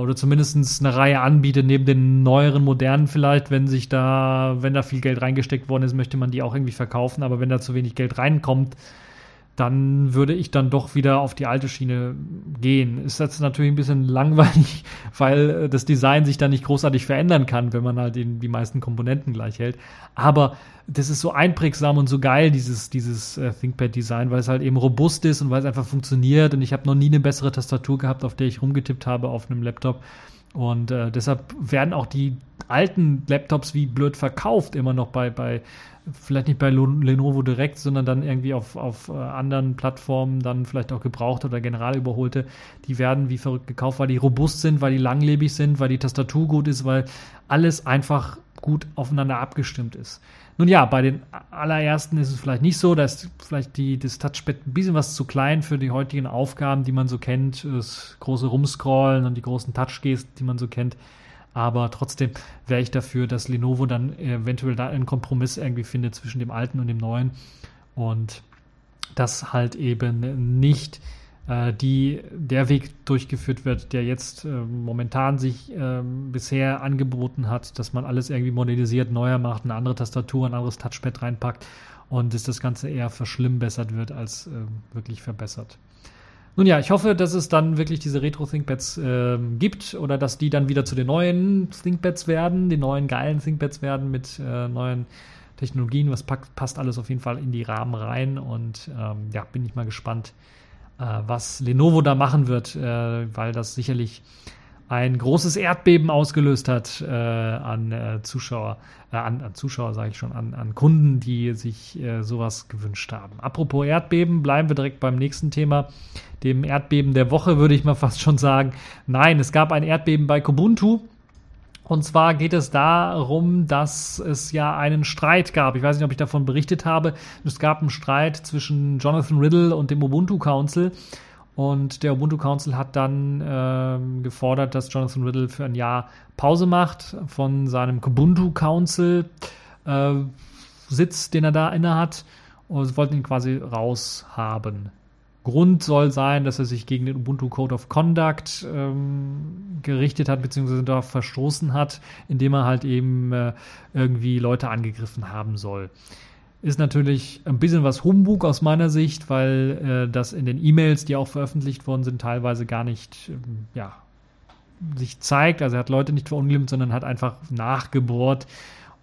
oder zumindest eine Reihe anbietet neben den neueren, modernen vielleicht, wenn sich da, wenn da viel Geld reingesteckt worden ist, möchte man die auch irgendwie verkaufen, aber wenn da zu wenig Geld reinkommt, dann würde ich dann doch wieder auf die alte Schiene gehen. Ist jetzt natürlich ein bisschen langweilig, weil äh, das Design sich dann nicht großartig verändern kann, wenn man halt die, meisten Komponenten gleich hält. Aber das ist so einprägsam und so geil, dieses, dieses äh, ThinkPad-Design, weil es halt eben robust ist und weil es einfach funktioniert. Und ich habe noch nie eine bessere Tastatur gehabt, auf der ich rumgetippt habe auf einem Laptop. Und äh, deshalb werden auch die alten Laptops wie blöd verkauft, immer noch bei, bei vielleicht nicht bei Lenovo direkt, sondern dann irgendwie auf, auf äh, anderen Plattformen, dann vielleicht auch gebraucht oder general überholte, die werden wie verrückt gekauft, weil die robust sind, weil die langlebig sind, weil die Tastatur gut ist, weil alles einfach gut aufeinander abgestimmt ist. Nun ja, bei den allerersten ist es vielleicht nicht so, da ist vielleicht die, das Touchpad ein bisschen was zu klein für die heutigen Aufgaben, die man so kennt, das große Rumscrollen und die großen Touchgesten, die man so kennt. Aber trotzdem wäre ich dafür, dass Lenovo dann eventuell da einen Kompromiss irgendwie findet zwischen dem alten und dem neuen. Und dass halt eben nicht äh, die, der Weg durchgeführt wird, der jetzt äh, momentan sich äh, bisher angeboten hat, dass man alles irgendwie modernisiert, neuer macht, eine andere Tastatur, ein anderes Touchpad reinpackt und dass das Ganze eher verschlimmbessert wird als ähm, wirklich verbessert. Nun ja, ich hoffe, dass es dann wirklich diese Retro-ThinkPads äh, gibt oder dass die dann wieder zu den neuen ThinkPads werden, die neuen geilen ThinkPads werden mit äh, neuen Technologien. Was packt, passt alles auf jeden Fall in die Rahmen rein und ähm, ja, bin ich mal gespannt, äh, was Lenovo da machen wird, äh, weil das sicherlich ein großes Erdbeben ausgelöst hat äh, an äh, Zuschauer, äh, an, an, Zuschauer sage ich schon, an, an, Kunden, die sich äh, sowas gewünscht haben. Apropos Erdbeben, bleiben wir direkt beim nächsten Thema, dem Erdbeben der Woche, würde ich mal fast schon sagen. Nein, es gab ein Erdbeben bei Kubuntu. Und zwar geht es darum, dass es ja einen Streit gab. Ich weiß nicht, ob ich davon berichtet habe. Es gab einen Streit zwischen Jonathan Riddle und dem Ubuntu Council. Und der Ubuntu Council hat dann ähm, gefordert, dass Jonathan Riddle für ein Jahr Pause macht von seinem Kubuntu Council äh, Sitz, den er da inne hat. Und wollten ihn quasi raushaben. Grund soll sein, dass er sich gegen den Ubuntu Code of Conduct ähm, gerichtet hat, beziehungsweise darauf verstoßen hat, indem er halt eben äh, irgendwie Leute angegriffen haben soll ist natürlich ein bisschen was Humbug aus meiner Sicht, weil äh, das in den E-Mails, die auch veröffentlicht worden sind, teilweise gar nicht ähm, ja, sich zeigt. Also er hat Leute nicht verunglimpft, sondern hat einfach nachgebohrt.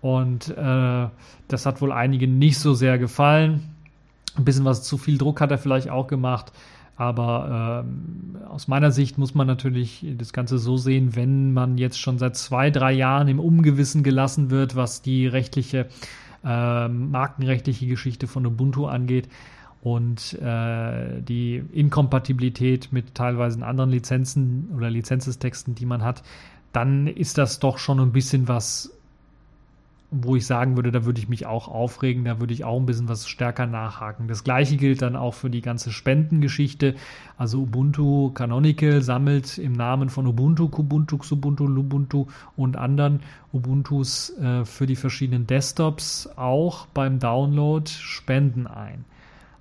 Und äh, das hat wohl einigen nicht so sehr gefallen. Ein bisschen was zu viel Druck hat er vielleicht auch gemacht. Aber ähm, aus meiner Sicht muss man natürlich das Ganze so sehen, wenn man jetzt schon seit zwei, drei Jahren im Ungewissen gelassen wird, was die rechtliche äh, markenrechtliche Geschichte von Ubuntu angeht und äh, die Inkompatibilität mit teilweise anderen Lizenzen oder Lizenzestexten, die man hat, dann ist das doch schon ein bisschen was wo ich sagen würde, da würde ich mich auch aufregen, da würde ich auch ein bisschen was stärker nachhaken. Das gleiche gilt dann auch für die ganze Spendengeschichte. Also Ubuntu Canonical sammelt im Namen von Ubuntu, Kubuntu, Xubuntu, Lubuntu und anderen Ubuntus äh, für die verschiedenen Desktops auch beim Download Spenden ein.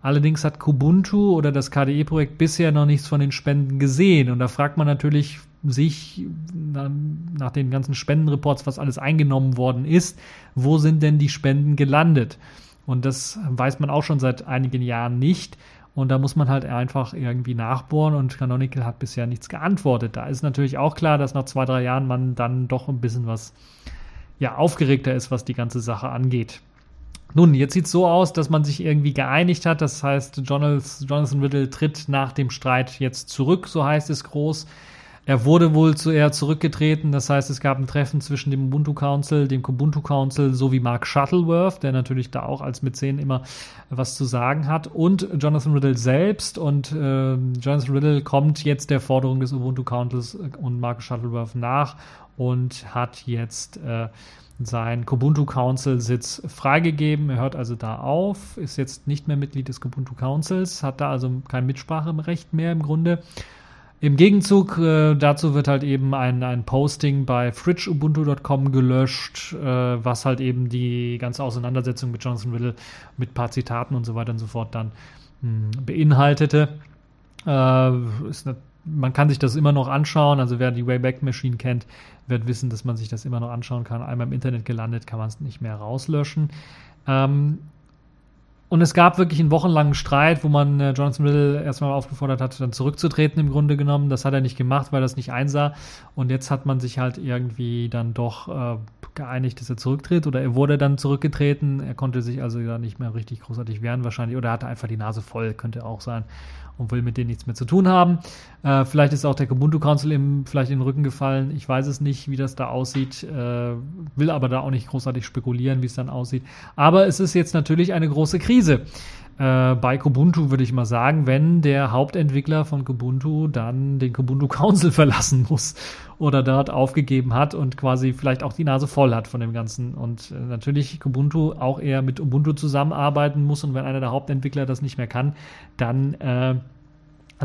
Allerdings hat Kubuntu oder das KDE-Projekt bisher noch nichts von den Spenden gesehen. Und da fragt man natürlich, sich nach den ganzen Spendenreports, was alles eingenommen worden ist, wo sind denn die Spenden gelandet? Und das weiß man auch schon seit einigen Jahren nicht. Und da muss man halt einfach irgendwie nachbohren und Canonical hat bisher nichts geantwortet. Da ist natürlich auch klar, dass nach zwei, drei Jahren man dann doch ein bisschen was ja, aufgeregter ist, was die ganze Sache angeht. Nun, jetzt sieht es so aus, dass man sich irgendwie geeinigt hat. Das heißt, Jonathan Riddle tritt nach dem Streit jetzt zurück, so heißt es groß. Er wurde wohl zu eher zurückgetreten. Das heißt, es gab ein Treffen zwischen dem Ubuntu Council, dem Kubuntu Council sowie Mark Shuttleworth, der natürlich da auch als Mäzen immer was zu sagen hat, und Jonathan Riddle selbst. Und äh, Jonathan Riddle kommt jetzt der Forderung des Ubuntu Councils und Mark Shuttleworth nach und hat jetzt äh, sein Kubuntu Council Sitz freigegeben. Er hört also da auf, ist jetzt nicht mehr Mitglied des Kubuntu Councils, hat da also kein Mitspracherecht mehr im Grunde im Gegenzug äh, dazu wird halt eben ein, ein Posting bei fridgeubuntu.com gelöscht, äh, was halt eben die ganze Auseinandersetzung mit Riddle mit paar Zitaten und so weiter und so fort dann mh, hm, beinhaltete. Äh, ist eine, man kann sich das immer noch anschauen, also wer die Wayback Machine kennt, wird wissen, dass man sich das immer noch anschauen kann. Einmal im Internet gelandet, kann man es nicht mehr rauslöschen. Ähm, und es gab wirklich einen wochenlangen Streit, wo man äh, Jonathan Riddle erstmal aufgefordert hat, dann zurückzutreten im Grunde genommen. Das hat er nicht gemacht, weil er es nicht einsah. Und jetzt hat man sich halt irgendwie dann doch äh, geeinigt, dass er zurücktritt. Oder er wurde dann zurückgetreten. Er konnte sich also da nicht mehr richtig großartig wehren wahrscheinlich. Oder er hatte einfach die Nase voll, könnte auch sein und will mit denen nichts mehr zu tun haben. Äh, vielleicht ist auch der Ubuntu Council ihm vielleicht in den Rücken gefallen. Ich weiß es nicht, wie das da aussieht. Äh, will aber da auch nicht großartig spekulieren, wie es dann aussieht. Aber es ist jetzt natürlich eine große Krise äh, bei Kubuntu, würde ich mal sagen, wenn der Hauptentwickler von Kubuntu dann den Kubuntu Council verlassen muss oder dort aufgegeben hat und quasi vielleicht auch die Nase voll hat von dem Ganzen. Und äh, natürlich Kubuntu auch eher mit Ubuntu zusammenarbeiten muss und wenn einer der Hauptentwickler das nicht mehr kann, dann äh,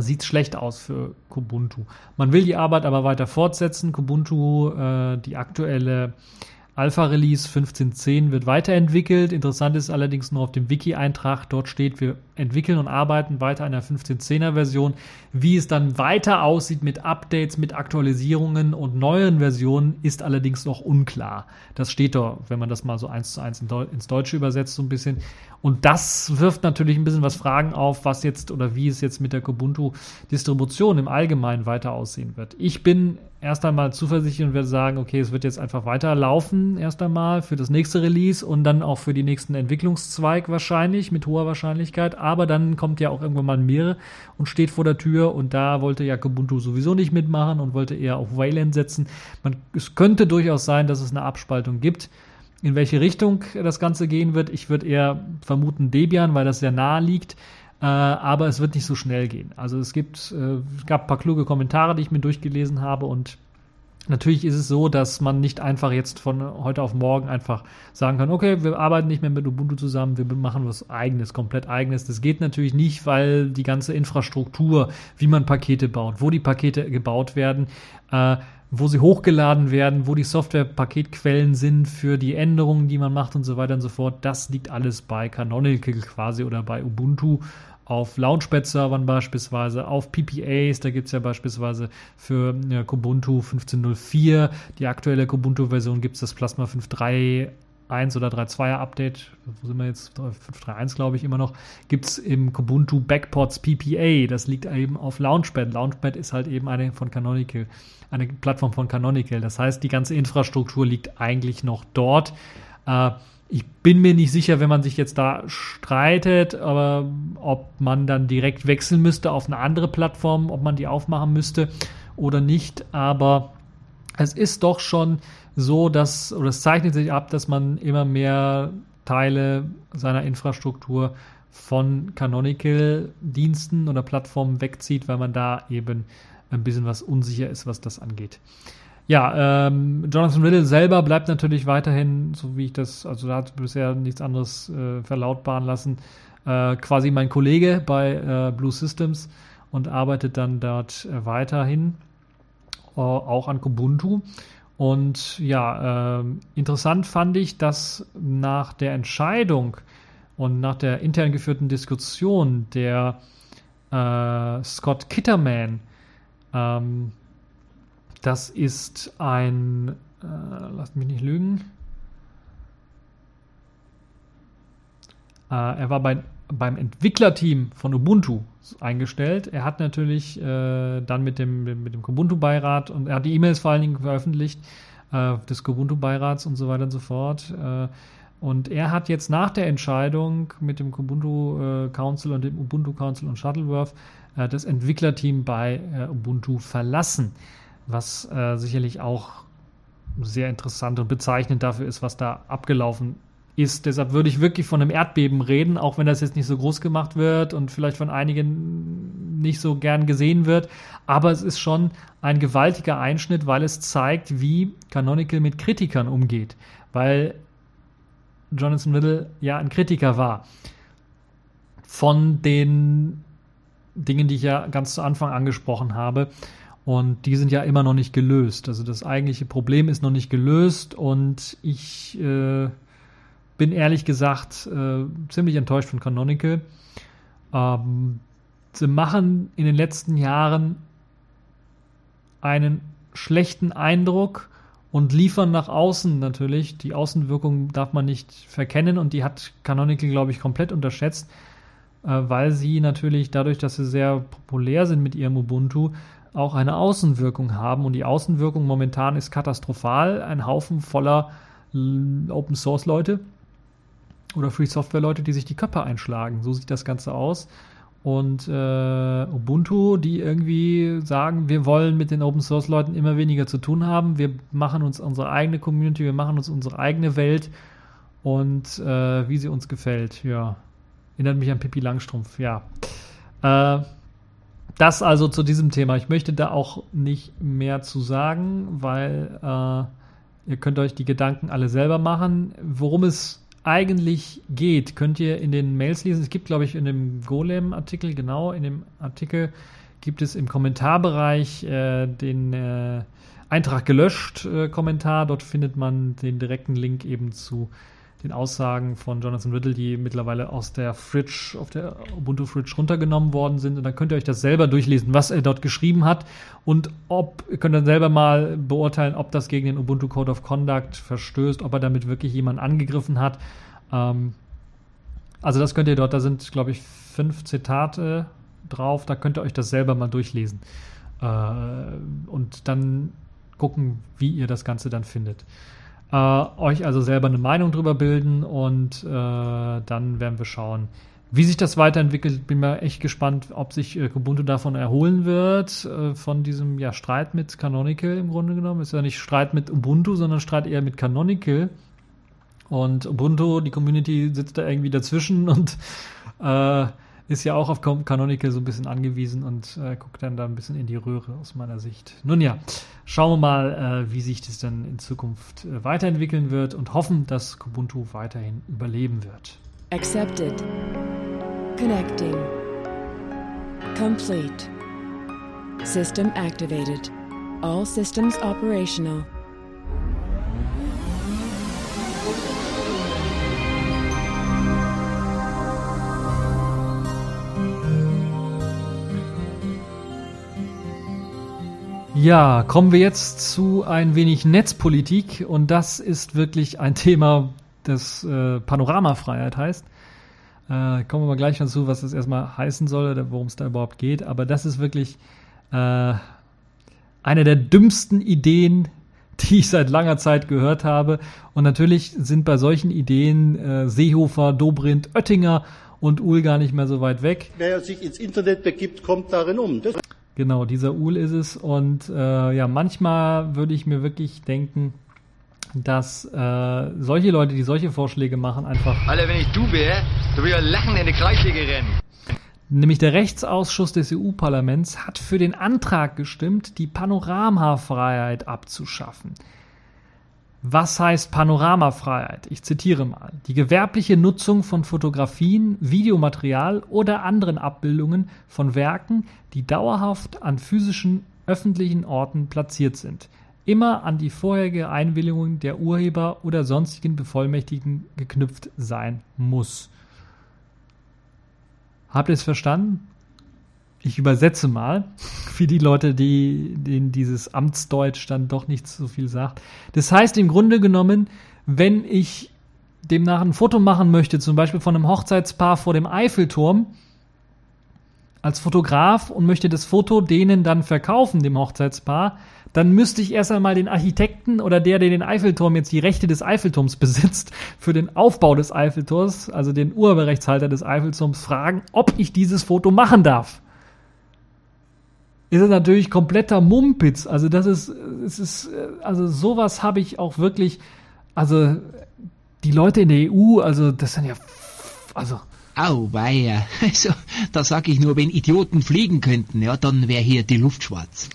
sieht es schlecht aus für Kubuntu. Man will die Arbeit aber weiter fortsetzen. Kubuntu, äh, die aktuelle Alpha-Release 15.10 wird weiterentwickelt. Interessant ist allerdings nur auf dem Wiki-Eintrag. Dort steht, wir entwickeln und arbeiten weiter an der 15.10er Version. Wie es dann weiter aussieht mit Updates, mit Aktualisierungen und neuen Versionen, ist allerdings noch unklar. Das steht da, wenn man das mal so eins zu eins ins Deutsche übersetzt, so ein bisschen. Und das wirft natürlich ein bisschen was Fragen auf, was jetzt oder wie es jetzt mit der Kubuntu-Distribution im Allgemeinen weiter aussehen wird. Ich bin erst einmal zuversichtlich und werde sagen, okay, es wird jetzt einfach weiterlaufen, erst einmal für das nächste Release und dann auch für die nächsten Entwicklungszweig wahrscheinlich, mit hoher Wahrscheinlichkeit. aber dann kommt ja auch irgendwann mal Mir und steht vor der Tür und da wollte ja Kubuntu sowieso nicht mitmachen und wollte eher auf Wayland setzen. Man, es könnte durchaus sein, dass es eine Abspaltung gibt. In welche Richtung das Ganze gehen wird, ich würde eher vermuten Debian, weil das sehr nahe liegt. Äh, aber es wird nicht so schnell gehen. Also es gibt, äh, es gab ein paar kluge Kommentare, die ich mir durchgelesen habe und Natürlich ist es so, dass man nicht einfach jetzt von heute auf morgen einfach sagen kann, okay, wir arbeiten nicht mehr mit Ubuntu zusammen, wir machen was eigenes, komplett eigenes. Das geht natürlich nicht, weil die ganze Infrastruktur, wie man Pakete baut, wo die Pakete gebaut werden, äh, wo sie hochgeladen werden, wo die Software-Paketquellen sind für die Änderungen, die man macht und so weiter und so fort, das liegt alles bei Canonical quasi oder bei Ubuntu. Auf Launchpad-Servern beispielsweise, auf PPAs, da gibt es ja beispielsweise für ja, Kubuntu 15.04, die aktuelle Kubuntu-Version gibt es das Plasma 5.3 1 oder 3.2er Update, wo sind wir jetzt? 5.3.1 glaube ich immer noch, gibt es im Kubuntu Backports PPA, das liegt eben auf Launchpad. Launchpad ist halt eben eine von Canonical, eine Plattform von Canonical. Das heißt, die ganze Infrastruktur liegt eigentlich noch dort. Äh, ich bin mir nicht sicher, wenn man sich jetzt da streitet, aber ob man dann direkt wechseln müsste auf eine andere Plattform, ob man die aufmachen müsste oder nicht. Aber es ist doch schon so, dass, oder es zeichnet sich ab, dass man immer mehr Teile seiner Infrastruktur von Canonical-Diensten oder Plattformen wegzieht, weil man da eben ein bisschen was unsicher ist, was das angeht. Ja, ähm, Jonathan Riddle selber bleibt natürlich weiterhin, so wie ich das, also da hat bisher nichts anderes äh, verlautbaren lassen, äh, quasi mein Kollege bei äh, Blue Systems und arbeitet dann dort äh, weiterhin, äh, auch an Kubuntu. Und ja, äh, interessant fand ich, dass nach der Entscheidung und nach der intern geführten Diskussion der äh, Scott Kitterman ähm, das ist ein, äh, lasst mich nicht lügen. Äh, er war bei, beim Entwicklerteam von Ubuntu eingestellt. Er hat natürlich äh, dann mit dem, mit dem Ubuntu-Beirat und er hat die E-Mails vor allen Dingen veröffentlicht äh, des Ubuntu-Beirats und so weiter und so fort. Äh, und er hat jetzt nach der Entscheidung mit dem Ubuntu äh, Council und dem Ubuntu Council und Shuttleworth äh, das Entwicklerteam bei äh, Ubuntu verlassen was sicherlich auch sehr interessant und bezeichnend dafür ist, was da abgelaufen ist. Deshalb würde ich wirklich von einem Erdbeben reden, auch wenn das jetzt nicht so groß gemacht wird und vielleicht von einigen nicht so gern gesehen wird. Aber es ist schon ein gewaltiger Einschnitt, weil es zeigt, wie Canonical mit Kritikern umgeht. Weil Jonathan Riddle ja ein Kritiker war. Von den Dingen, die ich ja ganz zu Anfang angesprochen habe. Und die sind ja immer noch nicht gelöst. Also das eigentliche Problem ist noch nicht gelöst und ich äh, bin ehrlich gesagt äh, ziemlich enttäuscht von Canonical. Ähm, sie machen in den letzten Jahren einen schlechten Eindruck und liefern nach außen natürlich. Die Außenwirkung darf man nicht verkennen und die hat Canonical, glaube ich, komplett unterschätzt, äh, weil sie natürlich dadurch, dass sie sehr populär sind mit ihrem Ubuntu, auch eine Außenwirkung haben. Und die Außenwirkung momentan ist katastrophal. Ein Haufen voller Open Source Leute oder Free Software Leute, die sich die Köpfe einschlagen. So sieht das Ganze aus. Und äh, Ubuntu, die irgendwie sagen, wir wollen mit den Open Source Leuten immer weniger zu tun haben. Wir machen uns unsere eigene Community, wir machen uns unsere eigene Welt und äh, wie sie uns gefällt. Ja, erinnert mich an Pippi Langstrumpf. Ja. Äh, das also zu diesem Thema. Ich möchte da auch nicht mehr zu sagen, weil äh, ihr könnt euch die Gedanken alle selber machen. Worum es eigentlich geht, könnt ihr in den Mails lesen. Es gibt, glaube ich, in dem Golem-Artikel, genau, in dem Artikel gibt es im Kommentarbereich äh, den äh, Eintrag gelöscht äh, Kommentar. Dort findet man den direkten Link eben zu den Aussagen von Jonathan Riddle, die mittlerweile aus der Fridge, auf der Ubuntu Fridge runtergenommen worden sind. Und dann könnt ihr euch das selber durchlesen, was er dort geschrieben hat und ob, ihr könnt dann selber mal beurteilen, ob das gegen den Ubuntu Code of Conduct verstößt, ob er damit wirklich jemanden angegriffen hat. Ähm, also das könnt ihr dort, da sind, glaube ich, fünf Zitate drauf, da könnt ihr euch das selber mal durchlesen. Äh, und dann gucken, wie ihr das Ganze dann findet. Äh, euch also selber eine Meinung drüber bilden und äh, dann werden wir schauen, Wie sich das weiterentwickelt, bin mir echt gespannt, ob sich äh, Ubuntu davon erholen wird, äh, von diesem ja, Streit mit Canonical im Grunde genommen. Ist ja nicht Streit mit Ubuntu, sondern Streit eher mit Canonical. Und Ubuntu, die Community sitzt da irgendwie dazwischen und äh, ist ja auch auf Canonical so ein bisschen angewiesen und äh, guckt dann da ein bisschen in die Röhre aus meiner Sicht. Nun ja, schauen wir mal, äh, wie sich das dann in Zukunft äh, weiterentwickeln wird und hoffen, dass Kubuntu weiterhin überleben wird. Accepted. Connecting. Complete. System activated. All systems operational. Ja, kommen wir jetzt zu ein wenig Netzpolitik und das ist wirklich ein Thema, das äh, Panoramafreiheit heißt. Äh, kommen wir mal gleich dazu, was das erstmal heißen soll oder worum es da überhaupt geht. Aber das ist wirklich äh, eine der dümmsten Ideen, die ich seit langer Zeit gehört habe. Und natürlich sind bei solchen Ideen äh, Seehofer, Dobrindt, Oettinger und Uhl gar nicht mehr so weit weg. Wer sich ins Internet begibt, kommt darin um. Das Genau, dieser Uhl ist es. Und äh, ja, manchmal würde ich mir wirklich denken, dass äh, solche Leute, die solche Vorschläge machen, einfach. Alter, wenn ich du wäre, du würde ja lachen in die Kreisliga rennen. Nämlich der Rechtsausschuss des EU-Parlaments hat für den Antrag gestimmt, die Panoramafreiheit abzuschaffen. Was heißt Panoramafreiheit? Ich zitiere mal. Die gewerbliche Nutzung von Fotografien, Videomaterial oder anderen Abbildungen von Werken, die dauerhaft an physischen öffentlichen Orten platziert sind, immer an die vorherige Einwilligung der Urheber oder sonstigen Bevollmächtigten geknüpft sein muss. Habt ihr es verstanden? Ich übersetze mal für die Leute, die, denen dieses Amtsdeutsch dann doch nicht so viel sagt. Das heißt im Grunde genommen, wenn ich demnach ein Foto machen möchte, zum Beispiel von einem Hochzeitspaar vor dem Eiffelturm, als Fotograf und möchte das Foto denen dann verkaufen, dem Hochzeitspaar, dann müsste ich erst einmal den Architekten oder der, der den Eiffelturm jetzt die Rechte des Eiffelturms besitzt, für den Aufbau des Eiffelturms, also den Urheberrechtshalter des Eiffelturms, fragen, ob ich dieses Foto machen darf ist es natürlich kompletter Mumpitz. Also das ist, es ist, also sowas habe ich auch wirklich, also die Leute in der EU, also das sind ja, also. Au, weia. Also, da sag ich nur, wenn Idioten fliegen könnten, ja, dann wäre hier die Luft schwarz.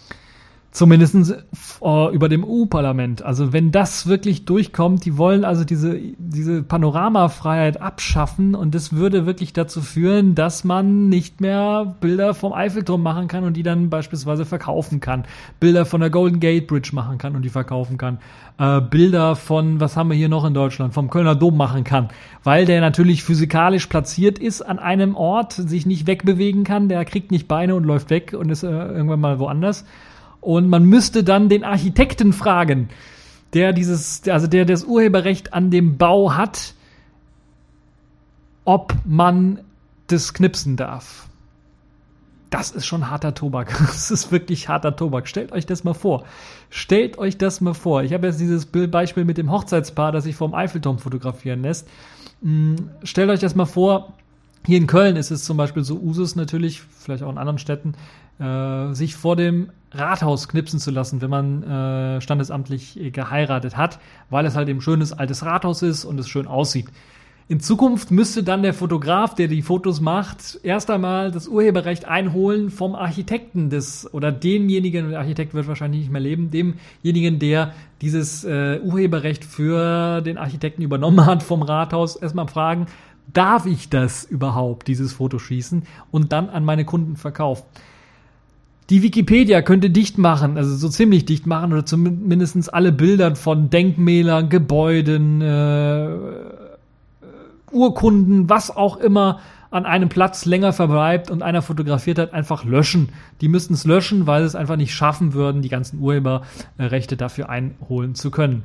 Zumindest äh, über dem EU-Parlament. Also wenn das wirklich durchkommt, die wollen also diese, diese Panoramafreiheit abschaffen und das würde wirklich dazu führen, dass man nicht mehr Bilder vom Eiffelturm machen kann und die dann beispielsweise verkaufen kann. Bilder von der Golden Gate Bridge machen kann und die verkaufen kann. Äh, Bilder von, was haben wir hier noch in Deutschland, vom Kölner Dom machen kann. Weil der natürlich physikalisch platziert ist an einem Ort, sich nicht wegbewegen kann, der kriegt nicht Beine und läuft weg und ist äh, irgendwann mal woanders. Und man müsste dann den Architekten fragen, der dieses, also der das Urheberrecht an dem Bau hat, ob man das knipsen darf. Das ist schon harter Tobak. Das ist wirklich harter Tobak. Stellt euch das mal vor. Stellt euch das mal vor. Ich habe jetzt dieses Beispiel mit dem Hochzeitspaar, das sich vom Eiffelturm fotografieren lässt. Hm, stellt euch das mal vor. Hier in Köln ist es zum Beispiel so Usus natürlich, vielleicht auch in anderen Städten, äh, sich vor dem Rathaus knipsen zu lassen, wenn man äh, standesamtlich geheiratet hat, weil es halt eben schönes altes Rathaus ist und es schön aussieht. In Zukunft müsste dann der Fotograf, der die Fotos macht, erst einmal das Urheberrecht einholen vom Architekten des oder demjenigen, der Architekt wird wahrscheinlich nicht mehr leben, demjenigen, der dieses äh, Urheberrecht für den Architekten übernommen hat vom Rathaus, erstmal fragen, darf ich das überhaupt, dieses Foto schießen und dann an meine Kunden verkaufen. Die Wikipedia könnte dicht machen, also so ziemlich dicht machen oder zumindest alle Bilder von Denkmälern, Gebäuden, äh, Urkunden, was auch immer an einem Platz länger verbleibt und einer fotografiert hat, einfach löschen. Die müssten es löschen, weil sie es einfach nicht schaffen würden, die ganzen Urheberrechte dafür einholen zu können.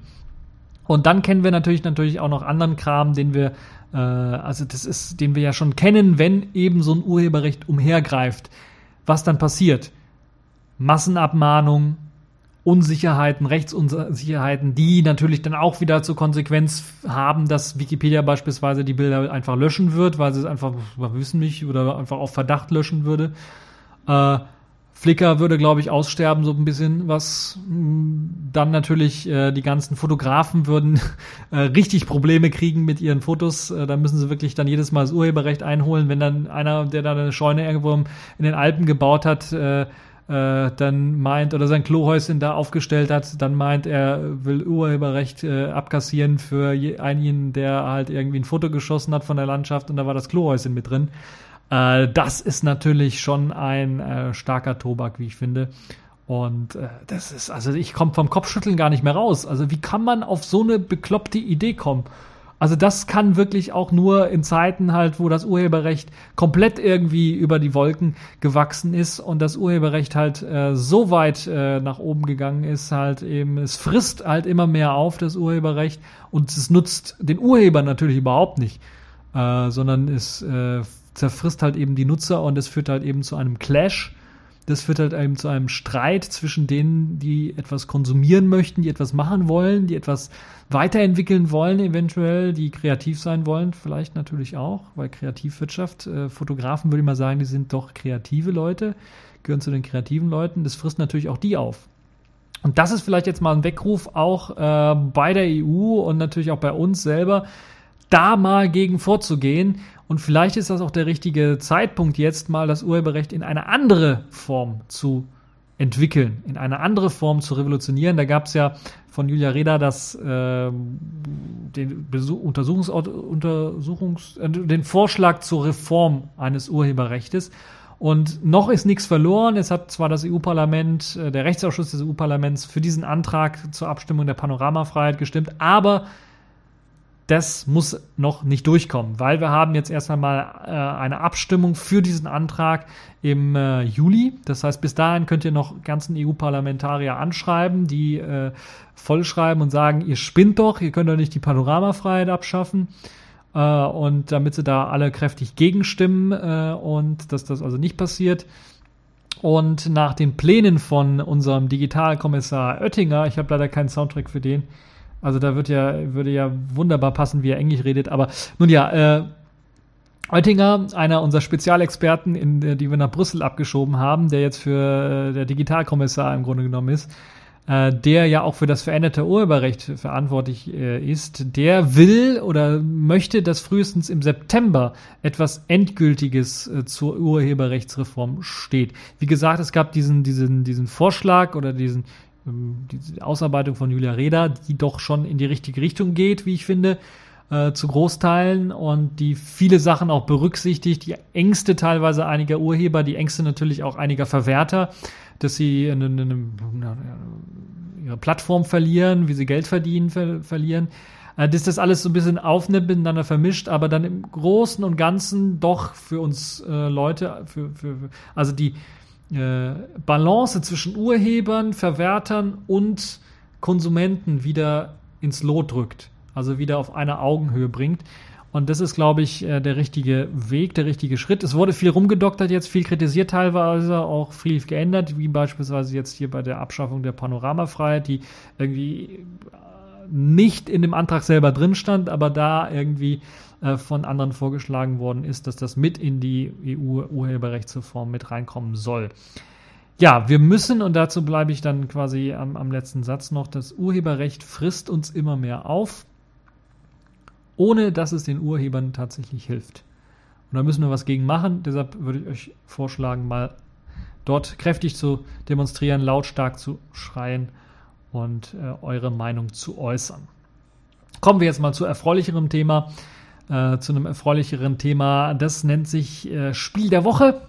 Und dann kennen wir natürlich natürlich auch noch anderen Kram, den wir äh, also das ist, den wir ja schon kennen, wenn eben so ein Urheberrecht umhergreift. Was dann passiert? Massenabmahnung, Unsicherheiten, Rechtsunsicherheiten, die natürlich dann auch wieder zur Konsequenz haben, dass Wikipedia beispielsweise die Bilder einfach löschen wird, weil sie es einfach, wir wissen nicht, oder einfach auf Verdacht löschen würde. Äh, Flickr würde, glaube ich, aussterben, so ein bisschen, was mh, dann natürlich äh, die ganzen Fotografen würden äh, richtig Probleme kriegen mit ihren Fotos. Äh, da müssen sie wirklich dann jedes Mal das Urheberrecht einholen, wenn dann einer, der da eine Scheune irgendwo in den Alpen gebaut hat, äh, äh, dann meint oder sein Klohäuschen da aufgestellt hat, dann meint er will Urheberrecht äh, abkassieren für je, einen, der halt irgendwie ein Foto geschossen hat von der Landschaft und da war das Klohäuschen mit drin. Äh, das ist natürlich schon ein äh, starker Tobak, wie ich finde. Und äh, das ist, also ich komme vom Kopfschütteln gar nicht mehr raus. Also wie kann man auf so eine bekloppte Idee kommen? Also das kann wirklich auch nur in Zeiten halt, wo das Urheberrecht komplett irgendwie über die Wolken gewachsen ist und das Urheberrecht halt äh, so weit äh, nach oben gegangen ist, halt eben, es frisst halt immer mehr auf, das Urheberrecht, und es nutzt den Urheber natürlich überhaupt nicht, äh, sondern es äh, zerfrisst halt eben die Nutzer und es führt halt eben zu einem Clash das führt halt eben zu einem Streit zwischen denen, die etwas konsumieren möchten, die etwas machen wollen, die etwas weiterentwickeln wollen, eventuell, die kreativ sein wollen, vielleicht natürlich auch, weil Kreativwirtschaft, äh, Fotografen würde ich mal sagen, die sind doch kreative Leute, gehören zu den kreativen Leuten. Das frisst natürlich auch die auf. Und das ist vielleicht jetzt mal ein Weckruf auch äh, bei der EU und natürlich auch bei uns selber, da mal gegen vorzugehen und vielleicht ist das auch der richtige Zeitpunkt, jetzt mal das Urheberrecht in eine andere Form zu entwickeln, in eine andere Form zu revolutionieren. Da gab es ja von Julia Reda das, äh, den Besuch, Untersuchungsort, Untersuchungs, äh, den Vorschlag zur Reform eines Urheberrechtes. Und noch ist nichts verloren. Es hat zwar das EU-Parlament, äh, der Rechtsausschuss des EU-Parlaments für diesen Antrag zur Abstimmung der Panoramafreiheit gestimmt, aber das muss noch nicht durchkommen, weil wir haben jetzt erst einmal äh, eine Abstimmung für diesen Antrag im äh, Juli. Das heißt, bis dahin könnt ihr noch ganzen EU-Parlamentarier anschreiben, die äh, vollschreiben und sagen, ihr spinnt doch, ihr könnt doch nicht die Panoramafreiheit abschaffen. Äh, und damit sie da alle kräftig gegenstimmen äh, und dass das also nicht passiert. Und nach den Plänen von unserem Digitalkommissar Oettinger, ich habe leider keinen Soundtrack für den, also da wird ja, würde ja wunderbar passen, wie er Englisch redet. Aber nun ja, äh, Oettinger, einer unserer Spezialexperten, in, die wir nach Brüssel abgeschoben haben, der jetzt für äh, der Digitalkommissar im Grunde genommen ist, äh, der ja auch für das veränderte Urheberrecht verantwortlich äh, ist, der will oder möchte, dass frühestens im September etwas Endgültiges äh, zur Urheberrechtsreform steht. Wie gesagt, es gab diesen, diesen, diesen Vorschlag oder diesen, die Ausarbeitung von Julia Reda, die doch schon in die richtige Richtung geht, wie ich finde, äh, zu Großteilen und die viele Sachen auch berücksichtigt, die Ängste teilweise einiger Urheber, die Ängste natürlich auch einiger Verwerter, dass sie eine, eine, eine, ihre Plattform verlieren, wie sie Geld verdienen, ver verlieren. Äh, dass das alles so ein bisschen aufnimmt, miteinander vermischt, aber dann im Großen und Ganzen doch für uns äh, Leute, für, für, also die, äh, Balance zwischen Urhebern, Verwertern und Konsumenten wieder ins Lot drückt. Also wieder auf eine Augenhöhe bringt. Und das ist, glaube ich, äh, der richtige Weg, der richtige Schritt. Es wurde viel rumgedoktert jetzt, viel kritisiert teilweise, auch viel geändert, wie beispielsweise jetzt hier bei der Abschaffung der Panoramafreiheit, die irgendwie nicht in dem Antrag selber drin stand, aber da irgendwie äh, von anderen vorgeschlagen worden ist, dass das mit in die EU-Urheberrechtsreform mit reinkommen soll. Ja, wir müssen, und dazu bleibe ich dann quasi am, am letzten Satz noch, das Urheberrecht frisst uns immer mehr auf, ohne dass es den Urhebern tatsächlich hilft. Und da müssen wir was gegen machen. Deshalb würde ich euch vorschlagen, mal dort kräftig zu demonstrieren, lautstark zu schreien und äh, eure Meinung zu äußern. Kommen wir jetzt mal zu erfreulicherem Thema äh, zu einem erfreulicheren Thema. Das nennt sich äh, Spiel der Woche.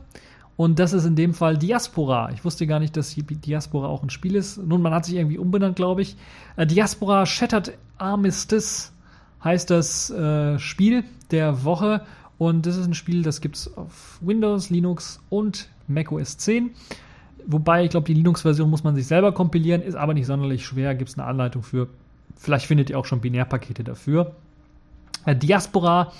Und das ist in dem Fall Diaspora. Ich wusste gar nicht, dass Diaspora auch ein Spiel ist. Nun, man hat sich irgendwie umbenannt, glaube ich. Äh, Diaspora Shattered Armistice heißt das äh, Spiel der Woche. Und das ist ein Spiel, das gibt es auf Windows, Linux und Mac OS 10. Wobei, ich glaube, die Linux-Version muss man sich selber kompilieren, ist aber nicht sonderlich schwer. Gibt es eine Anleitung für. Vielleicht findet ihr auch schon Binärpakete dafür. Diaspora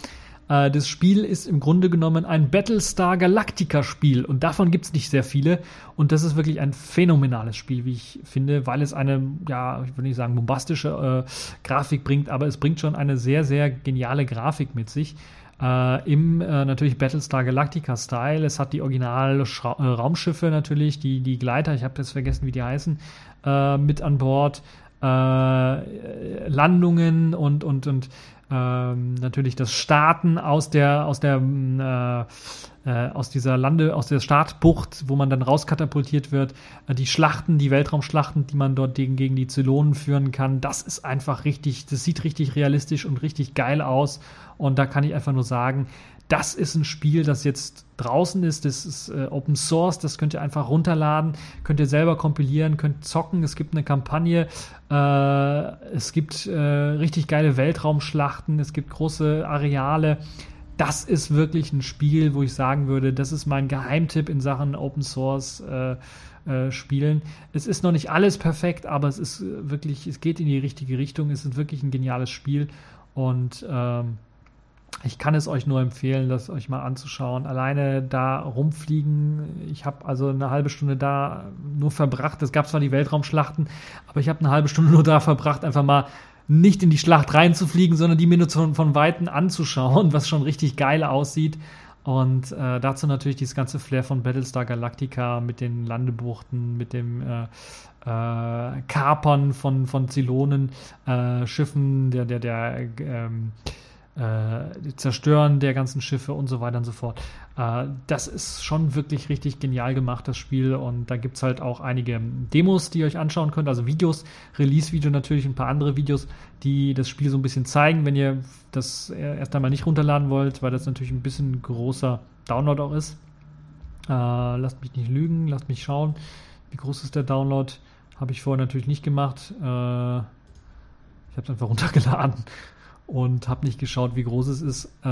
Äh, das Spiel ist im Grunde genommen ein Battlestar Galactica Spiel und davon gibt es nicht sehr viele und das ist wirklich ein phänomenales Spiel, wie ich finde, weil es eine, ja, ich würde nicht sagen bombastische äh, Grafik bringt, aber es bringt schon eine sehr, sehr geniale Grafik mit sich. Äh, Im äh, natürlich Battlestar Galactica Style. Es hat die original äh, natürlich, die, die Gleiter, ich habe jetzt vergessen, wie die heißen, äh, mit an Bord. Äh, Landungen und, und, und ähm, natürlich das Starten aus der, aus der, äh, äh, aus dieser Lande, aus der Startbucht, wo man dann rauskatapultiert wird, äh, die Schlachten, die Weltraumschlachten, die man dort gegen, gegen die Zylonen führen kann, das ist einfach richtig, das sieht richtig realistisch und richtig geil aus. Und da kann ich einfach nur sagen, das ist ein Spiel, das jetzt draußen ist, das ist äh, Open Source, das könnt ihr einfach runterladen, könnt ihr selber kompilieren, könnt zocken, es gibt eine Kampagne, äh, es gibt äh, richtig geile Weltraumschlachten, es gibt große Areale. Das ist wirklich ein Spiel, wo ich sagen würde, das ist mein Geheimtipp in Sachen Open Source äh, äh, Spielen. Es ist noch nicht alles perfekt, aber es ist wirklich, es geht in die richtige Richtung, es ist wirklich ein geniales Spiel und ähm, ich kann es euch nur empfehlen, das euch mal anzuschauen. Alleine da rumfliegen. Ich habe also eine halbe Stunde da nur verbracht. Es gab zwar die Weltraumschlachten, aber ich habe eine halbe Stunde nur da verbracht, einfach mal nicht in die Schlacht reinzufliegen, sondern die mir nur von, Weitem anzuschauen, was schon richtig geil aussieht. Und äh, dazu natürlich dieses ganze Flair von Battlestar Galactica mit den Landebuchten, mit dem äh, äh, Kapern von, von Zylonen, äh, Schiffen, der, der, der, ähm, äh, Zerstören der ganzen Schiffe und so weiter und so fort. Äh, das ist schon wirklich richtig genial gemacht, das Spiel. Und da gibt es halt auch einige Demos, die ihr euch anschauen könnt, also Videos, Release-Video natürlich, ein paar andere Videos, die das Spiel so ein bisschen zeigen, wenn ihr das erst einmal nicht runterladen wollt, weil das natürlich ein bisschen großer Download auch ist. Äh, lasst mich nicht lügen, lasst mich schauen. Wie groß ist der Download? Habe ich vorher natürlich nicht gemacht. Äh, ich habe es einfach runtergeladen und habe nicht geschaut, wie groß es ist. Äh,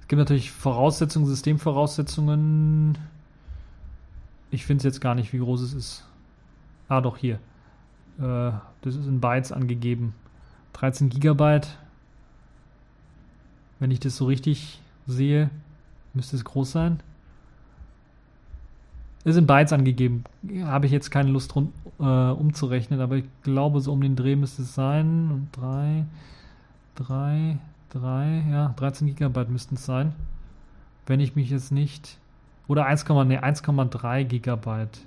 es gibt natürlich Voraussetzungen, Systemvoraussetzungen. Ich finde es jetzt gar nicht, wie groß es ist. Ah, doch hier. Äh, das ist in Bytes angegeben. 13 Gigabyte. Wenn ich das so richtig sehe, müsste es groß sein. Es sind Bytes angegeben. Habe ich jetzt keine Lust rund, äh, umzurechnen, aber ich glaube, so um den Dreh müsste es sein. Und 3, 3, 3, ja, 13 Gigabyte müssten es sein. Wenn ich mich jetzt nicht. Oder 1,3 nee, 1,3 Gigabyte.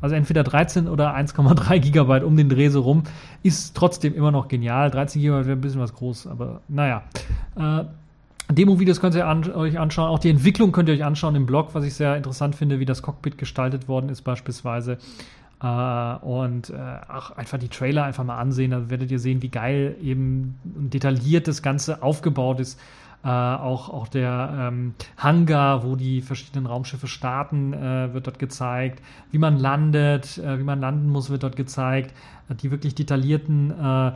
Also entweder 13 oder 1,3 Gigabyte um den Dreh so rum. Ist trotzdem immer noch genial. 13 Gigabyte wäre ein bisschen was groß, aber naja. Äh, Demo-Videos könnt ihr an, euch anschauen. Auch die Entwicklung könnt ihr euch anschauen im Blog, was ich sehr interessant finde, wie das Cockpit gestaltet worden ist, beispielsweise. Äh, und äh, auch einfach die Trailer einfach mal ansehen. Da werdet ihr sehen, wie geil eben detailliert das Ganze aufgebaut ist. Äh, auch, auch der ähm, Hangar, wo die verschiedenen Raumschiffe starten, äh, wird dort gezeigt. Wie man landet, äh, wie man landen muss, wird dort gezeigt. Äh, die wirklich detaillierten äh,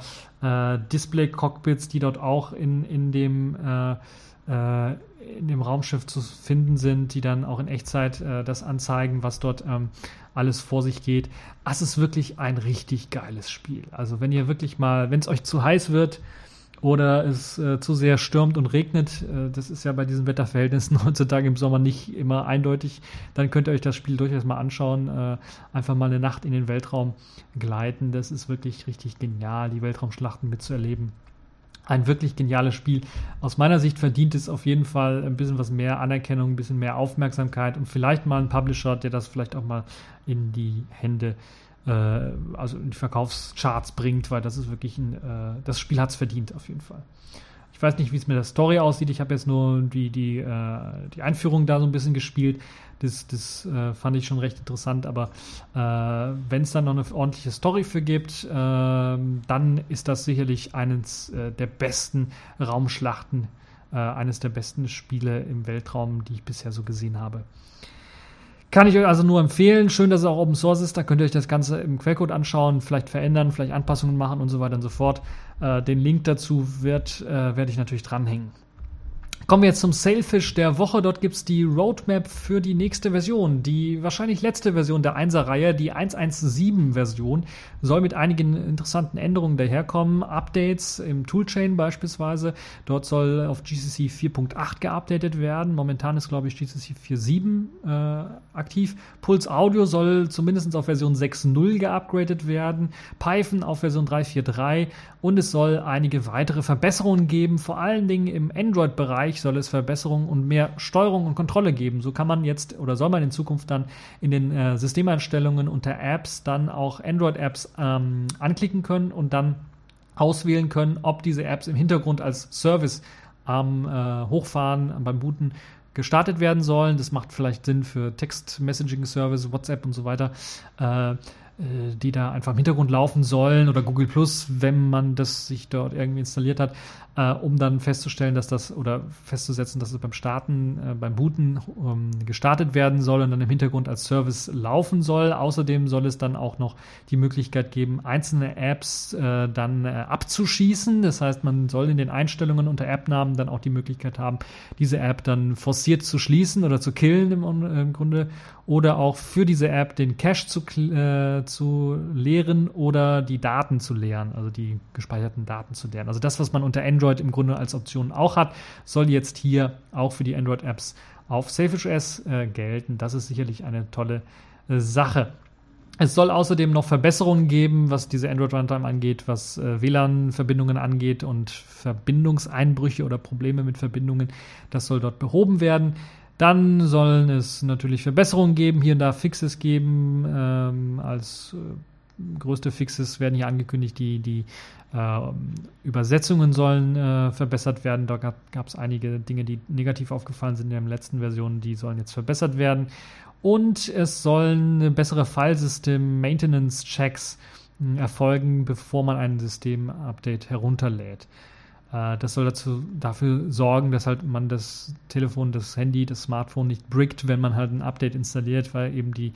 äh, Display-Cockpits, die dort auch in, in dem in dem Raumschiff zu finden sind, die dann auch in Echtzeit äh, das anzeigen, was dort ähm, alles vor sich geht. Es ist wirklich ein richtig geiles Spiel. Also wenn ihr wirklich mal, wenn es euch zu heiß wird, oder es äh, zu sehr stürmt und regnet, äh, das ist ja bei diesen Wetterverhältnissen heutzutage im Sommer nicht immer eindeutig, dann könnt ihr euch das Spiel durchaus mal anschauen. Äh, einfach mal eine Nacht in den Weltraum gleiten. Das ist wirklich richtig genial, die Weltraumschlachten mitzuerleben. Ein wirklich geniales Spiel. Aus meiner Sicht verdient es auf jeden Fall ein bisschen was mehr Anerkennung, ein bisschen mehr Aufmerksamkeit und vielleicht mal ein Publisher, der das vielleicht auch mal in die Hände äh, also in die Verkaufscharts bringt, weil das ist wirklich ein, äh, das Spiel hat es verdient auf jeden Fall. Ich weiß nicht, wie es mit der Story aussieht. Ich habe jetzt nur die, die, äh, die Einführung da so ein bisschen gespielt. Das, das äh, fand ich schon recht interessant. Aber äh, wenn es dann noch eine ordentliche Story für gibt, äh, dann ist das sicherlich eines äh, der besten Raumschlachten, äh, eines der besten Spiele im Weltraum, die ich bisher so gesehen habe. Kann ich euch also nur empfehlen. Schön, dass es auch Open Source ist. Da könnt ihr euch das Ganze im Quellcode anschauen, vielleicht verändern, vielleicht Anpassungen machen und so weiter und so fort. Äh, den Link dazu wird, äh, werde ich natürlich dranhängen. Kommen wir jetzt zum Sailfish der Woche. Dort gibt es die Roadmap für die nächste Version. Die wahrscheinlich letzte Version der 1er-Reihe, die 1.1.7-Version, soll mit einigen interessanten Änderungen daherkommen. Updates im Toolchain beispielsweise. Dort soll auf GCC 4.8 geupdatet werden. Momentan ist, glaube ich, GCC 4.7 äh, aktiv. Pulse Audio soll zumindest auf Version 6.0 geupgradet werden. Python auf Version 3.4.3 und es soll einige weitere Verbesserungen geben, vor allen Dingen im Android-Bereich soll es Verbesserungen und mehr Steuerung und Kontrolle geben. So kann man jetzt oder soll man in Zukunft dann in den äh, Systemeinstellungen unter Apps dann auch Android-Apps ähm, anklicken können und dann auswählen können, ob diese Apps im Hintergrund als Service am äh, Hochfahren, beim Booten gestartet werden sollen. Das macht vielleicht Sinn für Text-Messaging-Service, WhatsApp und so weiter. Äh, die da einfach im Hintergrund laufen sollen oder Google Plus, wenn man das sich dort irgendwie installiert hat, äh, um dann festzustellen, dass das oder festzusetzen, dass es beim Starten, äh, beim Booten ähm, gestartet werden soll und dann im Hintergrund als Service laufen soll. Außerdem soll es dann auch noch die Möglichkeit geben, einzelne Apps äh, dann äh, abzuschießen. Das heißt, man soll in den Einstellungen unter App-Namen dann auch die Möglichkeit haben, diese App dann forciert zu schließen oder zu killen im, im Grunde oder auch für diese App den Cache zu, äh, zu leeren oder die Daten zu leeren, also die gespeicherten Daten zu leeren. Also das, was man unter Android im Grunde als Option auch hat, soll jetzt hier auch für die Android-Apps auf SafeOS äh, gelten. Das ist sicherlich eine tolle äh, Sache. Es soll außerdem noch Verbesserungen geben, was diese Android Runtime angeht, was äh, WLAN-Verbindungen angeht und Verbindungseinbrüche oder Probleme mit Verbindungen. Das soll dort behoben werden. Dann sollen es natürlich Verbesserungen geben, hier und da Fixes geben. Ähm, als äh, größte Fixes werden hier angekündigt, die, die äh, Übersetzungen sollen äh, verbessert werden. Da gab es einige Dinge, die negativ aufgefallen sind in der letzten Version, die sollen jetzt verbessert werden. Und es sollen bessere Filesystem-Maintenance-Checks hm, erfolgen, bevor man ein System-Update herunterlädt. Äh, das soll dazu, dafür sorgen, dass halt man das Telefon, das Handy, das Smartphone nicht brickt, wenn man halt ein Update installiert, weil eben die,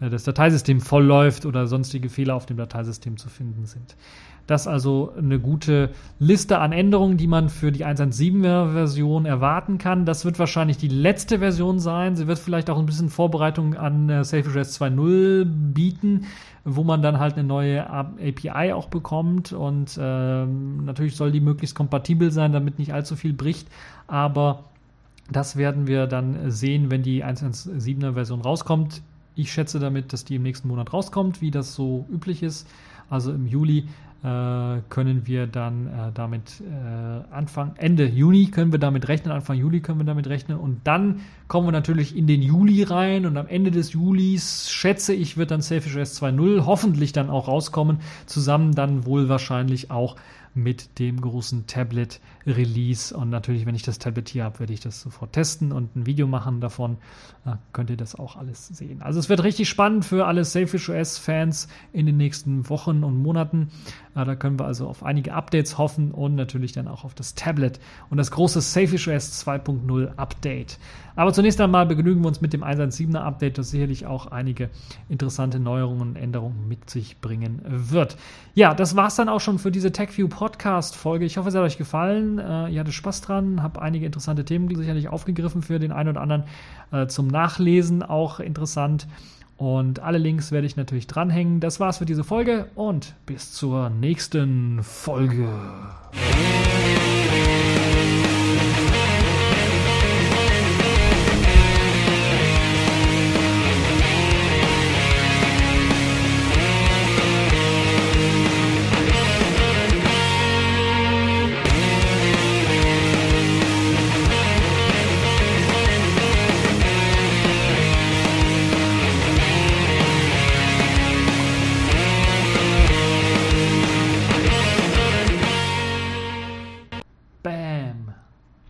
äh, das Dateisystem voll läuft oder sonstige Fehler auf dem Dateisystem zu finden sind. Das also eine gute Liste an Änderungen, die man für die 1.1.7er Version erwarten kann. Das wird wahrscheinlich die letzte Version sein. Sie wird vielleicht auch ein bisschen Vorbereitung an äh, SafeOS 2.0 bieten, wo man dann halt eine neue API auch bekommt. Und ähm, natürlich soll die möglichst kompatibel sein, damit nicht allzu viel bricht. Aber das werden wir dann sehen, wenn die 1.1.7er Version rauskommt. Ich schätze damit, dass die im nächsten Monat rauskommt, wie das so üblich ist. Also im Juli können wir dann äh, damit äh, Anfang, Ende Juni können wir damit rechnen, Anfang Juli können wir damit rechnen. Und dann kommen wir natürlich in den Juli rein und am Ende des Julis, schätze ich, wird dann Selfish S 2.0 hoffentlich dann auch rauskommen, zusammen dann wohl wahrscheinlich auch mit dem großen Tablet-Release. Und natürlich, wenn ich das Tablet hier habe, werde ich das sofort testen und ein Video machen davon. Da könnt ihr das auch alles sehen. Also es wird richtig spannend für alle Selfish OS-Fans in den nächsten Wochen und Monaten. Da können wir also auf einige Updates hoffen und natürlich dann auch auf das Tablet und das große Selfish OS 2.0 Update. Aber zunächst einmal begnügen wir uns mit dem 1.1.7er Update, das sicherlich auch einige interessante Neuerungen und Änderungen mit sich bringen wird. Ja, das war es dann auch schon für diese TechView Podcast Folge. Ich hoffe, es hat euch gefallen. Äh, ihr hattet Spaß dran, habt einige interessante Themen sicherlich aufgegriffen für den einen oder anderen äh, zum Nachlesen, auch interessant. Und alle Links werde ich natürlich dranhängen. Das war's für diese Folge und bis zur nächsten Folge.